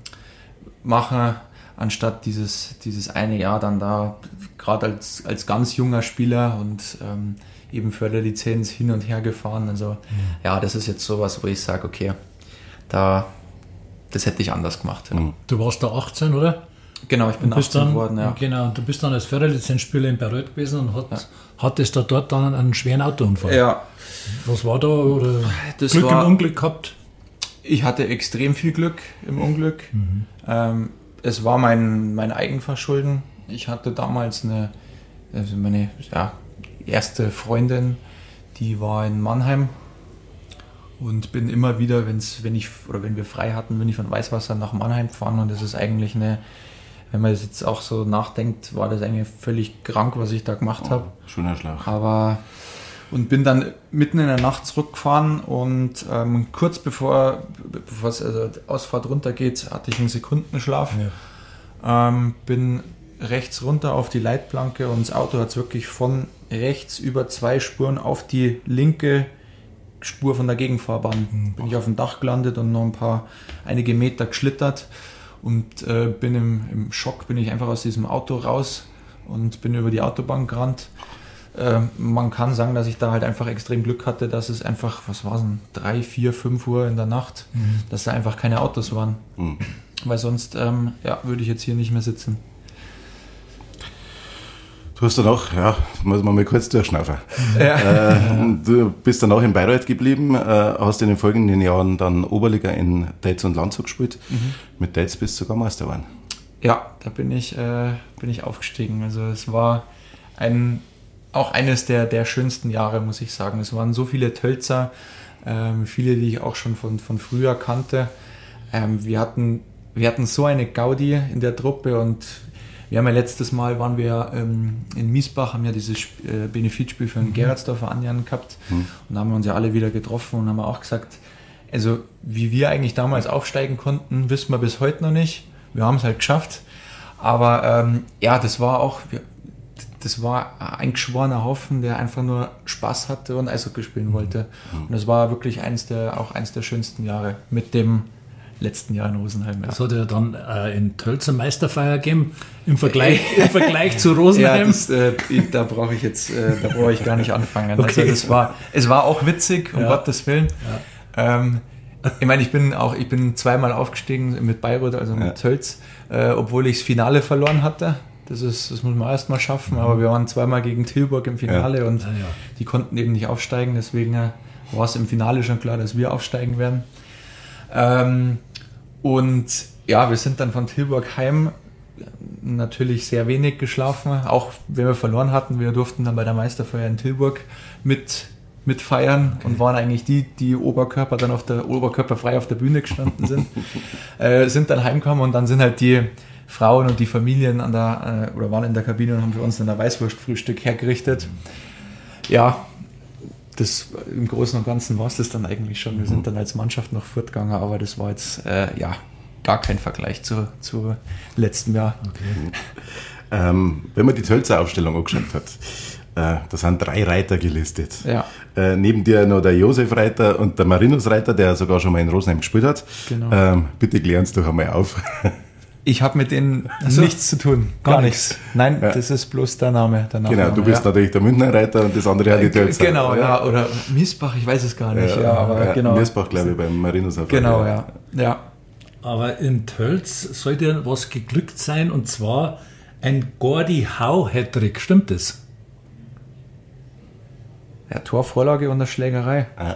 machen, anstatt dieses, dieses eine Jahr dann da, gerade als, als ganz junger Spieler und ähm, eben für die Lizenz hin und her gefahren. Also mhm. ja, das ist jetzt sowas, wo ich sage, okay, da, das hätte ich anders gemacht. Ja. Mhm. Du warst da 18, oder? Genau, ich bin 18 geworden, ja. Genau, du bist dann als Förderlizenzspieler in Bayreuth gewesen und hat, ja. hattest da dort dann einen schweren Autounfall. Ja. Was war da? Oder das Glück war, und Unglück gehabt? Ich hatte extrem viel Glück im Unglück. Mhm. Ähm, es war mein, mein Eigenverschulden. Ich hatte damals eine, also meine, ja, erste Freundin, die war in Mannheim und bin immer wieder, wenn's, wenn ich oder wenn wir frei hatten, bin ich von Weißwasser nach Mannheim gefahren und das ist eigentlich eine, wenn man jetzt auch so nachdenkt, war das eigentlich völlig krank, was ich da gemacht oh, habe. Schöner Schlag. Aber und bin dann mitten in der Nacht zurückgefahren und ähm, kurz bevor, bevor es also die Ausfahrt runtergeht, hatte ich einen Sekundenschlaf. Ja. Ähm, bin rechts runter auf die Leitplanke und das Auto hat es wirklich von rechts über zwei Spuren auf die linke Spur von der Gegenfahrbahn. Bin ich auf dem Dach gelandet und noch ein paar, einige Meter geschlittert und äh, bin im, im Schock, bin ich einfach aus diesem Auto raus und bin über die Autobahn gerannt. Äh, man kann sagen, dass ich da halt einfach extrem Glück hatte, dass es einfach, was war es denn, drei, vier, fünf Uhr in der Nacht, mhm. dass da einfach keine Autos waren. Mhm. Weil sonst ähm, ja, würde ich jetzt hier nicht mehr sitzen. Du hast dann auch, ja, muss man mal kurz durchschnaufen. Ja. Äh, du bist dann auch in Bayreuth geblieben, äh, hast in den folgenden Jahren dann Oberliga in Deitz und Landshut gespielt. Mhm. Mit Deitz bist du sogar Meister geworden. Ja, da bin ich, äh, bin ich aufgestiegen. Also es war ein, auch eines der, der schönsten Jahre, muss ich sagen. Es waren so viele Tölzer, ähm, viele, die ich auch schon von, von früher kannte. Ähm, wir, hatten, wir hatten so eine Gaudi in der Truppe und wir haben ja letztes Mal waren wir ähm, in Miesbach, haben ja dieses äh, Benefitspiel für den mhm. Gerardsdorfer Anjan gehabt mhm. und da haben wir uns ja alle wieder getroffen und haben auch gesagt, also wie wir eigentlich damals aufsteigen konnten, wissen wir bis heute noch nicht. Wir haben es halt geschafft. Aber ähm, ja, das war auch, das war ein geschworener Haufen, der einfach nur Spaß hatte und Eishockey spielen wollte. Mhm. Und das war wirklich eines der, auch eines der schönsten Jahre mit dem letzten Jahr in Rosenheim. Ja. Das hat ja dann äh, in Tölzer Meisterfeier gegeben, im Vergleich, *laughs* im Vergleich zu Rosenheim. Ja, das, äh, da brauche ich jetzt, äh, da brauche ich gar nicht anfangen. Okay. Also das war, es war auch witzig, um ja. Gottes Willen. Ja. Ähm, ich meine, ich bin auch, ich bin zweimal aufgestiegen mit Bayreuth, also mit Tölz, äh, obwohl ich das Finale verloren hatte. Das, ist, das muss man erstmal schaffen, aber wir waren zweimal gegen Tilburg im Finale und die konnten eben nicht aufsteigen, deswegen äh, war es im Finale schon klar, dass wir aufsteigen werden. Ähm, und ja, wir sind dann von Tilburg heim natürlich sehr wenig geschlafen, auch wenn wir verloren hatten. Wir durften dann bei der Meisterfeier in Tilburg mit mitfeiern okay. und waren eigentlich die, die Oberkörper dann auf der Oberkörper frei auf der Bühne gestanden sind, *laughs* äh, sind dann heimgekommen und dann sind halt die Frauen und die Familien an der äh, oder waren in der Kabine und haben für uns dann ein Weißwurstfrühstück hergerichtet. Ja, das im Großen und Ganzen war es das dann eigentlich schon. Wir sind mhm. dann als Mannschaft noch fortgegangen, aber das war jetzt äh, ja gar kein Vergleich zu, zu letztem Jahr. Okay. Ähm, wenn man die Tölzer Aufstellung angeschaut hat, äh, da sind drei Reiter gelistet. Ja. Äh, neben dir noch der Josef Reiter und der Marinus Reiter, der sogar schon mal in Rosenheim gespielt hat. Genau. Ähm, bitte klären uns doch einmal auf. *laughs* Ich habe mit denen also, nichts zu tun. Gar, gar nichts. Nein, ja. das ist bloß der Name. Der genau, du bist ja. natürlich der Münchner Reiter und das andere hat die Tölzer. Genau, ja. Oder Miesbach, ich weiß es gar nicht. Ja, aber genau. Miesbach, glaube ich, beim Marinus. Genau, ja. ja. Aber in Tölz sollte was geglückt sein und zwar ein Gordy Howe-Hattrick. Stimmt das? Ja, Torvorlage und eine Schlägerei. Ah.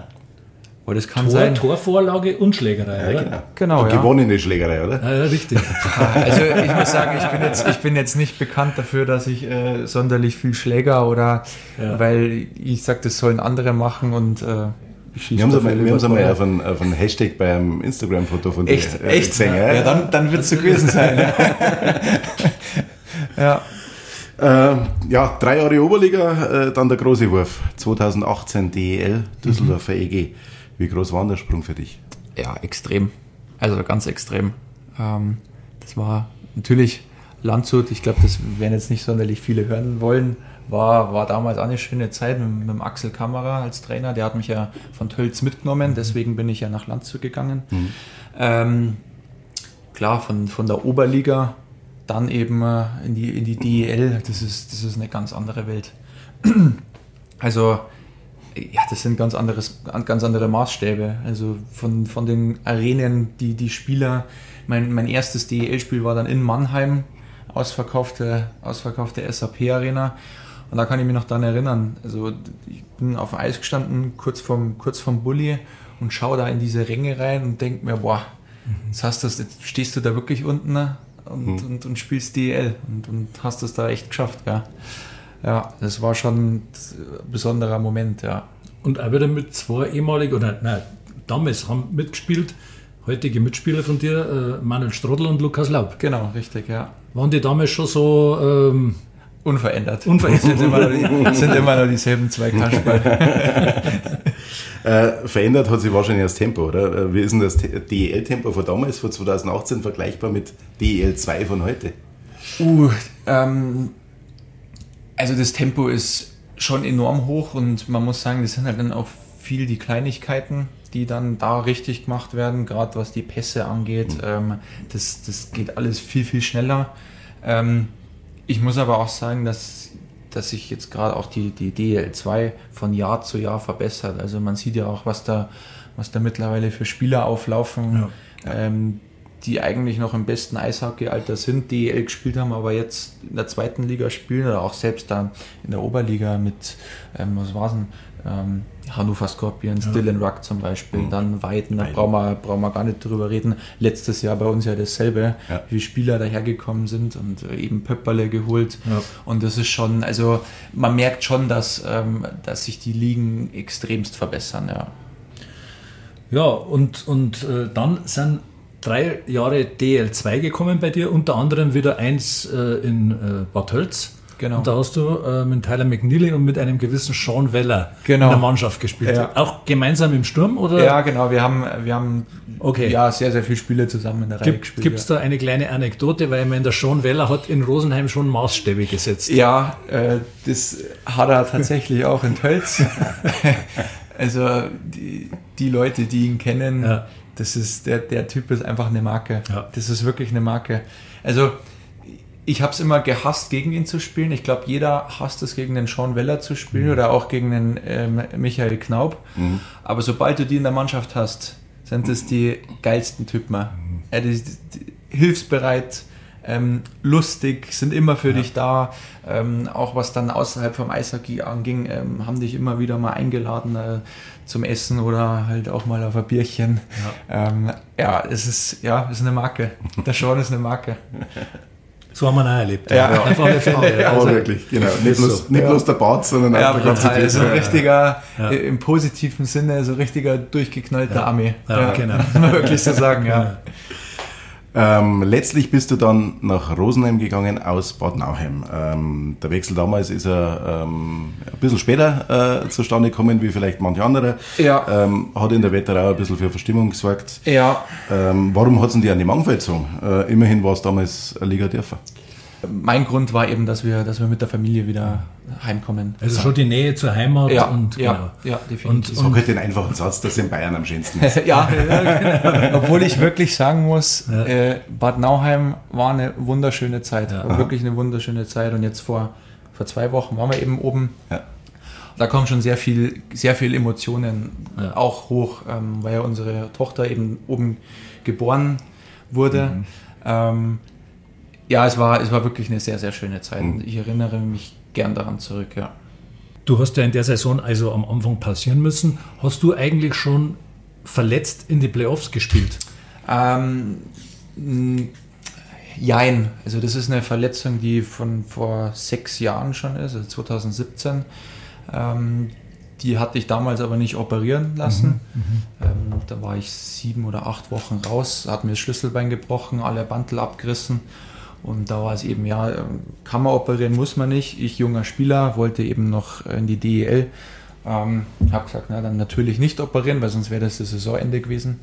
Aber das kann Tor, sein. Torvorlage und Schlägerei, ja, oder? Genau. genau und ja. gewonnene Schlägerei, oder? Ja, richtig. *laughs* also ich muss sagen, ich bin jetzt, ich bin jetzt nicht bekannt dafür, dass ich äh, sonderlich viel Schläger oder ja. weil ich sage, das sollen andere machen und äh, wir haben es einmal auf einen, auf einen Hashtag beim Instagram-Foto von dir echt, äh, echt gesehen. Ja, ja dann, dann wird es so gewesen sein. ja. *laughs* Äh, ja, drei Jahre Oberliga, äh, dann der große Wurf. 2018 DEL, Düsseldorfer mhm. EG. Wie groß war der Sprung für dich? Ja, extrem. Also ganz extrem. Ähm, das war natürlich Landshut, ich glaube, das werden jetzt nicht sonderlich viele hören wollen. War, war damals auch eine schöne Zeit mit, mit dem Axel Kammerer als Trainer. Der hat mich ja von Tölz mitgenommen, deswegen bin ich ja nach Landshut gegangen. Mhm. Ähm, klar, von, von der Oberliga dann eben äh, in, die, in die DEL, das ist, das ist eine ganz andere Welt. *clears throat* Also ja, das sind ganz, anderes, ganz andere Maßstäbe. Also von, von den Arenen, die, die Spieler, mein, mein erstes DEL-Spiel war dann in Mannheim, ausverkaufte, ausverkaufte SAP-Arena. Und da kann ich mich noch daran erinnern. Also ich bin auf dem Eis gestanden, kurz vom, kurz vom Bulli und schaue da in diese Ränge rein und denke mir, boah, jetzt, hast das, jetzt stehst du da wirklich unten ne? und, mhm. und, und, spielst DEL und, und hast es da echt geschafft. Ja. Ja, das war schon ein besonderer Moment, ja. Und auch wieder mit zwei ehemaligen, oder nein, damals haben mitgespielt, heutige Mitspieler von dir, äh, Manuel Strodl und Lukas Laub. Genau, richtig, ja. Waren die damals schon so ähm, unverändert? Unverändert. sind, immer noch, sind immer noch dieselben zwei Kasperl. *laughs* äh, verändert hat sich wahrscheinlich das Tempo, oder? Äh, wie ist denn das DEL-Tempo von damals, von 2018, vergleichbar mit DEL 2 von heute? Uh, ähm, also das Tempo ist schon enorm hoch und man muss sagen, das sind halt dann auch viel die Kleinigkeiten, die dann da richtig gemacht werden, gerade was die Pässe angeht. Mhm. Ähm, das, das geht alles viel, viel schneller. Ähm, ich muss aber auch sagen, dass, dass sich jetzt gerade auch die, die DL2 von Jahr zu Jahr verbessert. Also man sieht ja auch, was da, was da mittlerweile für Spieler auflaufen. Ja. Ähm, die eigentlich noch im besten Eishockey-Alter sind, DEL gespielt haben, aber jetzt in der zweiten Liga spielen oder auch selbst da in der Oberliga mit, ähm, was war's denn, ähm, Hannover Scorpions, ja. Dylan Ruck zum Beispiel, mhm. dann Weiden, da brauchen wir, brauchen wir gar nicht drüber reden. Letztes Jahr bei uns ja dasselbe, ja. wie Spieler dahergekommen sind und äh, eben Pöpperle geholt. Ja. Und das ist schon, also man merkt schon, dass, ähm, dass sich die Ligen extremst verbessern, ja. Ja, und, und äh, dann sind drei Jahre DL2 gekommen bei dir, unter anderem wieder eins äh, in äh, Bad Hölz. Genau. Und da hast du äh, mit Tyler McNeely und mit einem gewissen Sean Weller genau. in der Mannschaft gespielt. Ja. Auch gemeinsam im Sturm? Oder? Ja, genau. Wir haben, wir haben okay. ja, sehr, sehr viele Spiele zusammen in der Reihe Gibt, gespielt. Gibt es ja. da eine kleine Anekdote? Weil ich meine, der Sean Weller hat in Rosenheim schon Maßstäbe gesetzt. Ja, äh, das hat er tatsächlich auch in Tölz. *laughs* also die, die Leute, die ihn kennen, ja das ist, der, der Typ ist einfach eine Marke. Ja. Das ist wirklich eine Marke. Also, ich habe es immer gehasst, gegen ihn zu spielen. Ich glaube, jeder hasst es, gegen den Sean Weller zu spielen mhm. oder auch gegen den ähm, Michael Knaub. Mhm. Aber sobald du die in der Mannschaft hast, sind es die geilsten Typen. Mhm. Äh, die, die, hilfsbereit, ähm, lustig, sind immer für ja. dich da. Ähm, auch was dann außerhalb vom Eishockey anging, ähm, haben dich immer wieder mal eingeladen äh, zum Essen oder halt auch mal auf ein Bierchen. Ja, ähm, ja es ist ja, es ist eine Marke. Der Sean ist eine Marke. So haben wir ihn auch erlebt. Ja, *laughs* ja. einfach eine Fälle. Ja, also, wirklich, genau. Nicht bloß, so. nicht bloß der Bart, sondern auch ja, der ganze Typ. So ein richtiger, ja. im positiven Sinne, so richtiger durchgeknallter Armee. Ja, genau. *laughs* Muss man wirklich so sagen, ja. Ähm, letztlich bist du dann nach Rosenheim gegangen aus Bad Nauheim. Ähm, der Wechsel damals ist er ähm, ein bisschen später äh, zustande gekommen wie vielleicht manche andere. Ja. Ähm, hat in der Wetterau ein bisschen für Verstimmung gesorgt. Ja. Ähm, warum hat es denn die an die Mangfeld gezogen? Äh, immerhin war es damals eine Liga dürfer mein Grund war eben, dass wir, dass wir mit der Familie wieder heimkommen. Also so. schon die Nähe zur Heimat ja, und ja, genau. Ja, definitiv. Und, Sag halt den einfachen Satz, dass in Bayern am schönsten ist. *laughs* *laughs* ja, genau. obwohl ich wirklich sagen muss, ja. äh, Bad Nauheim war eine wunderschöne Zeit. War wirklich eine wunderschöne Zeit. Und jetzt vor, vor zwei Wochen waren wir eben oben. Da kommen schon sehr viel, sehr viel Emotionen auch hoch, ähm, weil ja unsere Tochter eben oben geboren wurde. Mhm. Ähm, ja, es war, es war wirklich eine sehr, sehr schöne Zeit. Mhm. Ich erinnere mich gern daran zurück, ja. Du hast ja in der Saison also am Anfang passieren müssen. Hast du eigentlich schon verletzt in die Playoffs gespielt? Ähm, jein. Also das ist eine Verletzung, die von vor sechs Jahren schon ist, also 2017. Ähm, die hatte ich damals aber nicht operieren lassen. Mhm, mhm, ähm, da war ich sieben oder acht Wochen raus, hat mir das Schlüsselbein gebrochen, alle Bandel abgerissen und da war es eben, ja, kann man operieren, muss man nicht. Ich, junger Spieler, wollte eben noch in die DEL. Ähm, habe gesagt, na dann natürlich nicht operieren, weil sonst wäre das das Saisonende gewesen.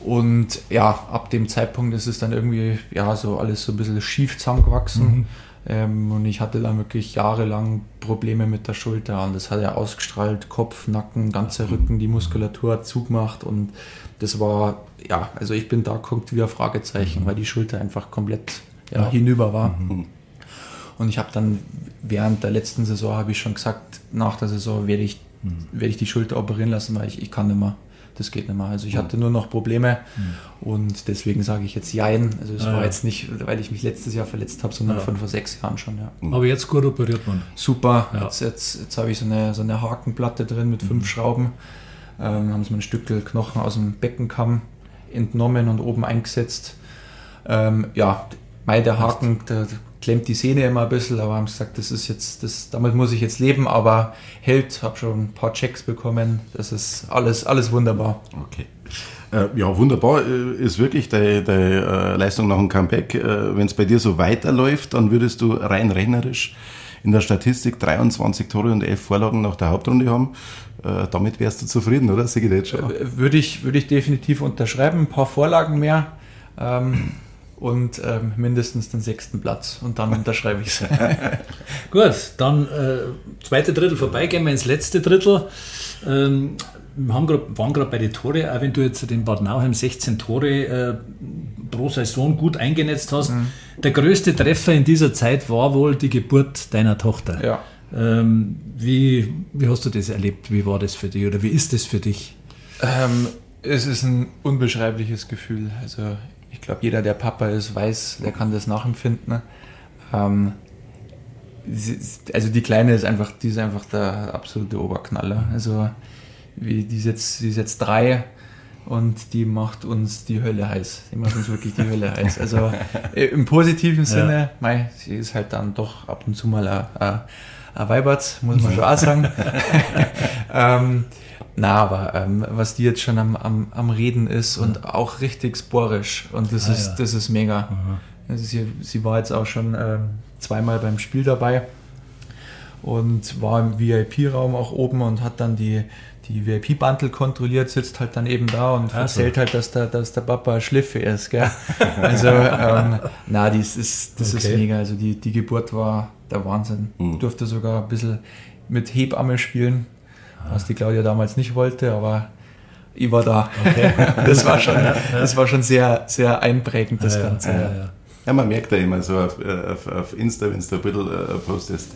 Und ja, ab dem Zeitpunkt ist es dann irgendwie, ja, so alles so ein bisschen schief zusammengewachsen. Mhm. Ähm, und ich hatte dann wirklich jahrelang Probleme mit der Schulter und das hat ja ausgestrahlt, Kopf, Nacken, ganzer Rücken, die Muskulatur hat zugemacht und das war, ja, also ich bin da guckt wie ein Fragezeichen, mhm. weil die Schulter einfach komplett ja, ja. hinüber war. Mhm. Und ich habe dann während der letzten Saison, habe ich schon gesagt, nach der Saison werde ich, mhm. werde ich die Schulter operieren lassen, weil ich, ich kann nicht mehr. Das geht nicht mehr. Also ich mhm. hatte nur noch Probleme mhm. und deswegen sage ich jetzt Jein. Also es ah, war ja. jetzt nicht, weil ich mich letztes Jahr verletzt habe, sondern ja. von vor sechs Jahren schon. Ja. Aber jetzt gut operiert man. Super. Jetzt, jetzt, jetzt habe ich so eine, so eine Hakenplatte drin mit fünf mhm. Schrauben. Ähm, haben sie mir ein Stück Knochen aus dem Beckenkamm entnommen und oben eingesetzt. Ähm, ja, Mei, der Haken, der klemmt die Sehne immer ein bisschen, aber haben gesagt, das ist jetzt, das, damit muss ich jetzt leben, aber hält, habe schon ein paar Checks bekommen, das ist alles, alles wunderbar. Okay. Äh, ja, wunderbar äh, ist wirklich deine, deine äh, Leistung nach dem Comeback. Äh, Wenn es bei dir so weiterläuft, dann würdest du rein rechnerisch in der Statistik 23 Tore und 11 Vorlagen nach der Hauptrunde haben. Damit wärst du zufrieden, oder? Sehe ich jetzt schon. Würde ich, würde ich definitiv unterschreiben. Ein paar Vorlagen mehr. Ähm, und ähm, mindestens den sechsten Platz und dann unterschreibe ich es. *laughs* Gut, dann äh, zweite Drittel vorbei, gehen wir ins letzte Drittel. Ähm, wir haben grad, waren gerade bei den Tore, auch wenn du jetzt den Bad Nauheim 16 Tore äh, pro Saison gut eingenetzt hast. Mhm. Der größte Treffer in dieser Zeit war wohl die Geburt deiner Tochter. Ja. Ähm, wie, wie hast du das erlebt? Wie war das für dich oder wie ist das für dich? Ähm, es ist ein unbeschreibliches Gefühl. Also ich glaube, jeder, der Papa ist, weiß, der kann das nachempfinden. Ähm, also die Kleine ist einfach, die ist einfach der absolute Oberknaller. Also wie, die, ist jetzt, die ist jetzt drei und die macht uns die Hölle heiß. Die macht uns wirklich die Hölle heiß. Also äh, im positiven Sinne, ja. mei, sie ist halt dann doch ab und zu mal ein, ein Weibertz, muss man schon auch sagen. *laughs* ähm, na, aber ähm, was die jetzt schon am, am, am Reden ist und auch richtig sporisch und das, ah, ist, ja. das ist mega. Also sie, sie war jetzt auch schon ähm, zweimal beim Spiel dabei und war im VIP-Raum auch oben und hat dann die, die VIP-Bantel kontrolliert, sitzt halt dann eben da und also. erzählt halt, dass der, dass der Papa Schliffe ist. Gell? *laughs* Also, ähm, na, das, ist, das okay. ist mega. Also, die, die Geburt war der Wahnsinn. Mhm. Durfte sogar ein bisschen mit Hebamme spielen was die Claudia damals nicht wollte, aber ich war da. Okay. *laughs* das, war schon, das war schon sehr, sehr einprägend, das ja, Ganze. Ja, ja. ja, man merkt ja immer so auf, auf, auf Insta, wenn du ein bisschen äh, postest,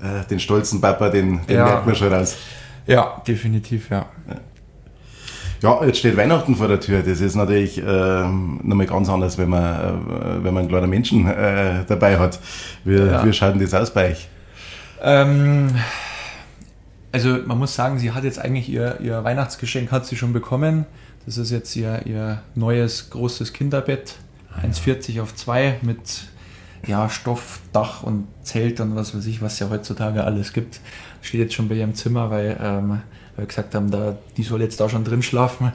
äh, den stolzen Papa, den, den merkt man schon raus. Ja, definitiv, ja. Ja, jetzt steht Weihnachten vor der Tür. Das ist natürlich äh, nochmal ganz anders, wenn man, äh, wenn man einen kleinen Menschen äh, dabei hat. Wie, ja. wie schaut denn das aus bei euch? Ähm, also man muss sagen, sie hat jetzt eigentlich ihr, ihr Weihnachtsgeschenk hat sie schon bekommen. Das ist jetzt ihr, ihr neues großes Kinderbett, ah, 1,40 auf 2 mit ja, Stoff, Dach und Zelt und was weiß ich, was ja heutzutage alles gibt. Steht jetzt schon bei ihrem Zimmer, weil, ähm, weil wir gesagt haben, da, die soll jetzt da schon drin schlafen.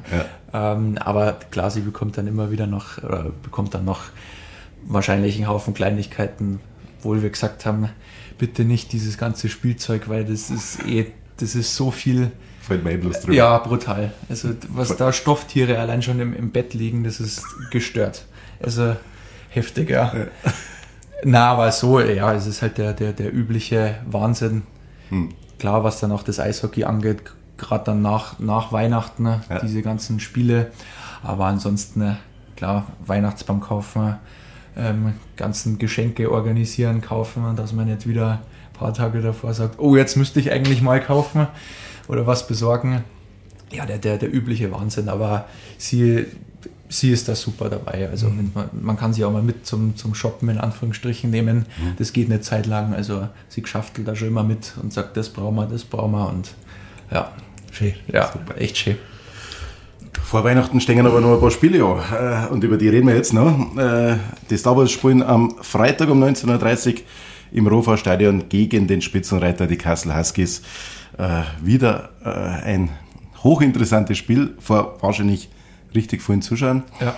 Ja. Ähm, aber klar, sie bekommt dann immer wieder noch, oder bekommt dann noch wahrscheinlich einen Haufen Kleinigkeiten, obwohl wir gesagt haben, bitte nicht dieses ganze Spielzeug, weil das ist eh das ist so viel. Fällt mir bloß drüber. Ja, brutal. Also, was da Stofftiere allein schon im, im Bett liegen, das ist gestört. Also, heftig, ja. ja. *laughs* Na, aber so, ja, es ist halt der, der, der übliche Wahnsinn. Hm. Klar, was dann auch das Eishockey angeht, gerade dann nach, nach Weihnachten, ne, ja. diese ganzen Spiele. Aber ansonsten, ne, klar, Weihnachtsbaum kaufen, ähm, ganzen Geschenke organisieren, kaufen, dass man nicht wieder paar Tage davor sagt, oh, jetzt müsste ich eigentlich mal kaufen oder was besorgen. Ja, der, der, der übliche Wahnsinn, aber sie, sie ist da super dabei. Also mhm. man, man, kann sie auch mal mit zum, zum Shoppen in Anführungsstrichen nehmen. Mhm. Das geht eine Zeit lang. Also sie schaftelt da schon immer mit und sagt, das brauchen wir, das brauchen wir und ja. Schön. Ja, super. echt schön. Vor Weihnachten stehen aber noch ein paar Spiele an äh, und über die reden wir jetzt noch. Äh, die Star Wars spielen am Freitag um 19.30 Uhr im Rofa-Stadion gegen den Spitzenreiter, die Kassel Huskies. Äh, wieder äh, ein hochinteressantes Spiel vor wahrscheinlich richtig vielen Zuschauern. Ja.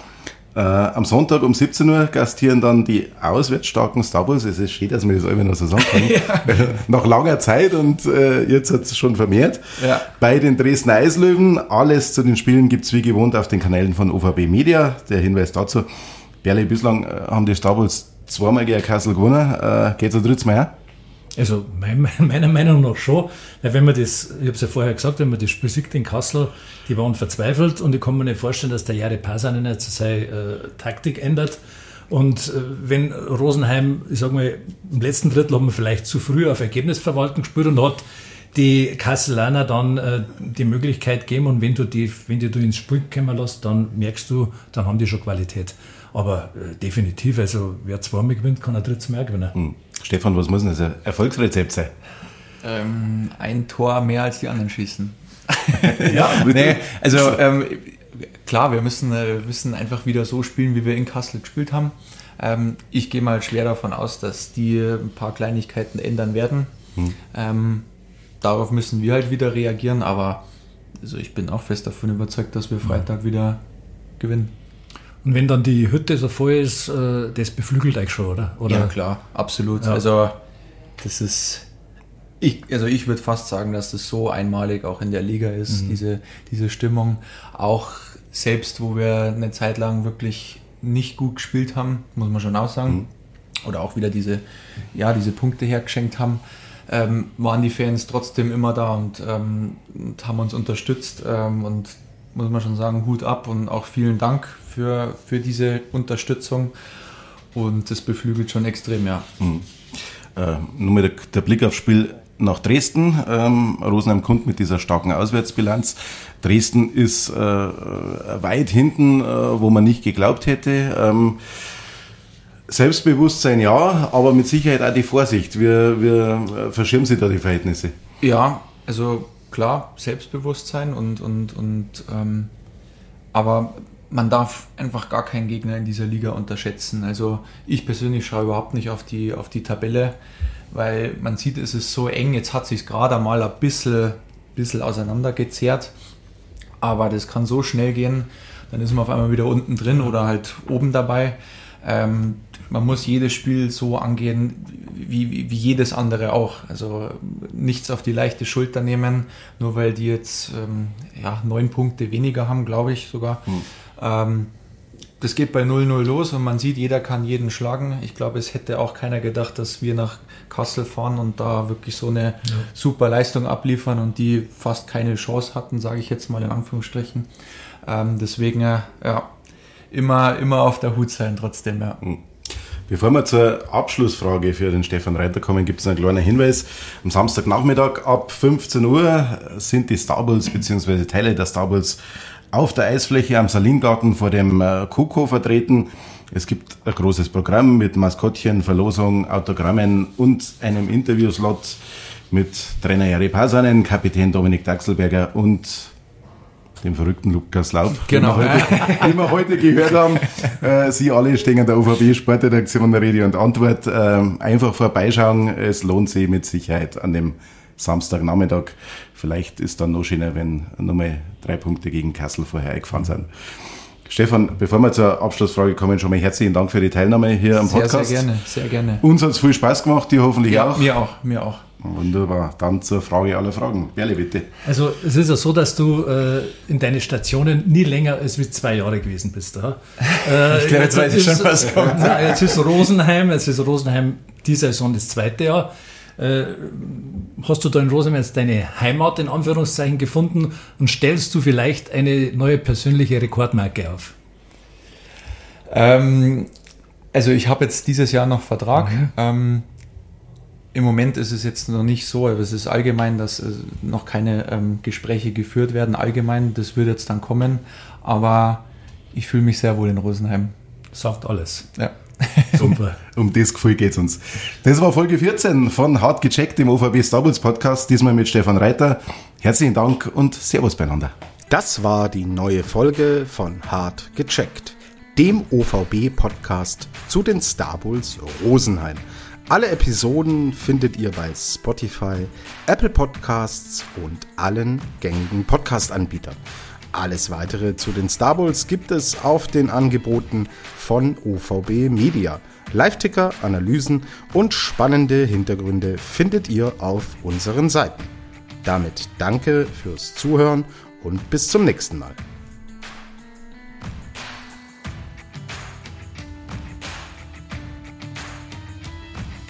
Äh, am Sonntag um 17 Uhr gastieren dann die auswärts starken Star Wars. Es ist schön, dass man das immer noch so sagen kann. ja. Nach langer Zeit und äh, jetzt hat es schon vermehrt. Ja. Bei den Dresden Eislöwen. Alles zu den Spielen gibt es wie gewohnt auf den Kanälen von OVB Media. Der Hinweis dazu. Berle, bislang äh, haben die Star Wars zweimal gegen Kassel gewonnen. Äh, Geht es ein drittes Mal her? Also mein, *laughs* meiner Meinung nach schon, weil wenn man das, ich habe es ja vorher gesagt, wenn man das Spiel sieht in Kassel, die waren verzweifelt und ich kann mir nicht vorstellen, dass der Jahre Pasanen jetzt seine äh, Taktik ändert. Und äh, wenn Rosenheim, ich sage mal, im letzten Drittel haben wir vielleicht zu früh auf Ergebnisverwaltung gespielt und hat die Kasselaner dann äh, die Möglichkeit gegeben und wenn du die, wenn die du ins Spiel kommen lässt, dann merkst du, dann haben die schon Qualität. Aber äh, definitiv, also wer zweimal gewinnt, kann ein drittes mehr gewinnen. Hm. Stefan, was muss denn das Erfolgsrezept sein? Ähm, ein Tor mehr als die anderen schießen. *laughs* ja, *laughs* nee, also ähm, klar, wir müssen, äh, wir müssen einfach wieder so spielen, wie wir in Kassel gespielt haben. Ähm, ich gehe mal schwer davon aus, dass die ein paar Kleinigkeiten ändern werden. Hm. Ähm, darauf müssen wir halt wieder reagieren, aber also ich bin auch fest davon überzeugt, dass wir Freitag wieder gewinnen. Und wenn dann die Hütte so voll ist, äh, das beflügelt euch schon, oder? oder? Ja, klar, absolut. Ja. Also, das ist, ich, also ich würde fast sagen, dass das so einmalig auch in der Liga ist, mhm. diese, diese Stimmung. Auch selbst, wo wir eine Zeit lang wirklich nicht gut gespielt haben, muss man schon auch sagen. Mhm. Oder auch wieder diese, ja, diese Punkte hergeschenkt haben, ähm, waren die Fans trotzdem immer da und, ähm, und haben uns unterstützt. Ähm, und muss man schon sagen, Hut ab und auch vielen Dank für, für diese Unterstützung. Und das beflügelt schon extrem, ja. Mhm. Äh, nur mal der, der Blick aufs Spiel nach Dresden. Ähm, Rosenheim kommt mit dieser starken Auswärtsbilanz. Dresden ist äh, weit hinten, äh, wo man nicht geglaubt hätte. Ähm, Selbstbewusstsein ja, aber mit Sicherheit auch die Vorsicht. Wir, wir verschirmen Sie da die Verhältnisse. Ja, also klar, Selbstbewusstsein und, und, und ähm, aber man darf einfach gar keinen Gegner in dieser Liga unterschätzen. Also ich persönlich schaue überhaupt nicht auf die, auf die Tabelle weil man sieht, es ist so eng. Jetzt hat sich gerade mal ein bisschen, bisschen auseinandergezerrt, aber das kann so schnell gehen, dann ist man auf einmal wieder unten drin oder halt oben dabei. Ähm, man muss jedes Spiel so angehen, wie, wie, wie, jedes andere auch. Also nichts auf die leichte Schulter nehmen, nur weil die jetzt ähm, ja, neun Punkte weniger haben, glaube ich sogar. Hm. Ähm, das geht bei 0-0 los und man sieht, jeder kann jeden schlagen. Ich glaube, es hätte auch keiner gedacht, dass wir nach Kassel fahren und da wirklich so eine ja. super Leistung abliefern und die fast keine Chance hatten, sage ich jetzt mal in Anführungsstrichen. Ähm, deswegen äh, ja, immer, immer auf der Hut sein trotzdem. Ja. Hm. Bevor wir zur Abschlussfrage für den Stefan Reiter kommen, gibt es einen kleinen Hinweis. Am Samstagnachmittag ab 15 Uhr sind die Starbucks bzw. Teile der Starbucks auf der Eisfläche am Salingarten vor dem äh, Kuko vertreten. Es gibt ein großes Programm mit Maskottchen, Verlosung, Autogrammen und einem Interviewslot mit Trainer Jari Pasanen, Kapitän Dominik Daxelberger und dem verrückten Lukas Laub, genau, den, wir heute, *laughs* den wir heute gehört haben. Äh, Sie alle stehen in der OVB Sportredaktion Rede und Antwort. Äh, einfach vorbeischauen, es lohnt sich mit Sicherheit an dem Samstagnachmittag. Vielleicht ist dann noch schöner, wenn nochmal drei Punkte gegen Kassel vorher eingefahren sind. Stefan, bevor wir zur Abschlussfrage kommen, schon mal herzlichen Dank für die Teilnahme hier am Podcast. Sehr gerne, sehr gerne. Uns hat es viel Spaß gemacht, dir hoffentlich ja, auch. Mir auch, mir auch. Wunderbar. Dann zur Frage aller Fragen. Berle, bitte. Also es ist ja so, dass du äh, in deine Stationen nie länger als wie zwei Jahre gewesen bist. Ja? Äh, *laughs* ich glaube, jetzt weiß ich schon, was kommt. *laughs* Na, jetzt ist Rosenheim, jetzt ist Rosenheim die Saison das zweite Jahr. Äh, hast du da in Rosenheim jetzt deine Heimat in Anführungszeichen gefunden und stellst du vielleicht eine neue persönliche Rekordmarke auf? Ähm, also ich habe jetzt dieses Jahr noch Vertrag. Mhm. Ähm, Im Moment ist es jetzt noch nicht so, aber es ist allgemein, dass äh, noch keine ähm, Gespräche geführt werden. Allgemein, das wird jetzt dann kommen. Aber ich fühle mich sehr wohl in Rosenheim. Sagt alles. Ja. Super. *laughs* um, das Gefühl geht es uns. Das war Folge 14 von Hart gecheckt im OVB Starbucks Podcast, diesmal mit Stefan Reiter. Herzlichen Dank und Servus beieinander. Das war die neue Folge von Hart gecheckt, dem OVB-Podcast zu den Star Bulls Rosenheim. Alle Episoden findet ihr bei Spotify, Apple Podcasts und allen gängigen Podcast-Anbietern. Alles weitere zu den Star Bulls gibt es auf den Angeboten von OVB Media. Live-Ticker, Analysen und spannende Hintergründe findet ihr auf unseren Seiten. Damit danke fürs Zuhören und bis zum nächsten Mal.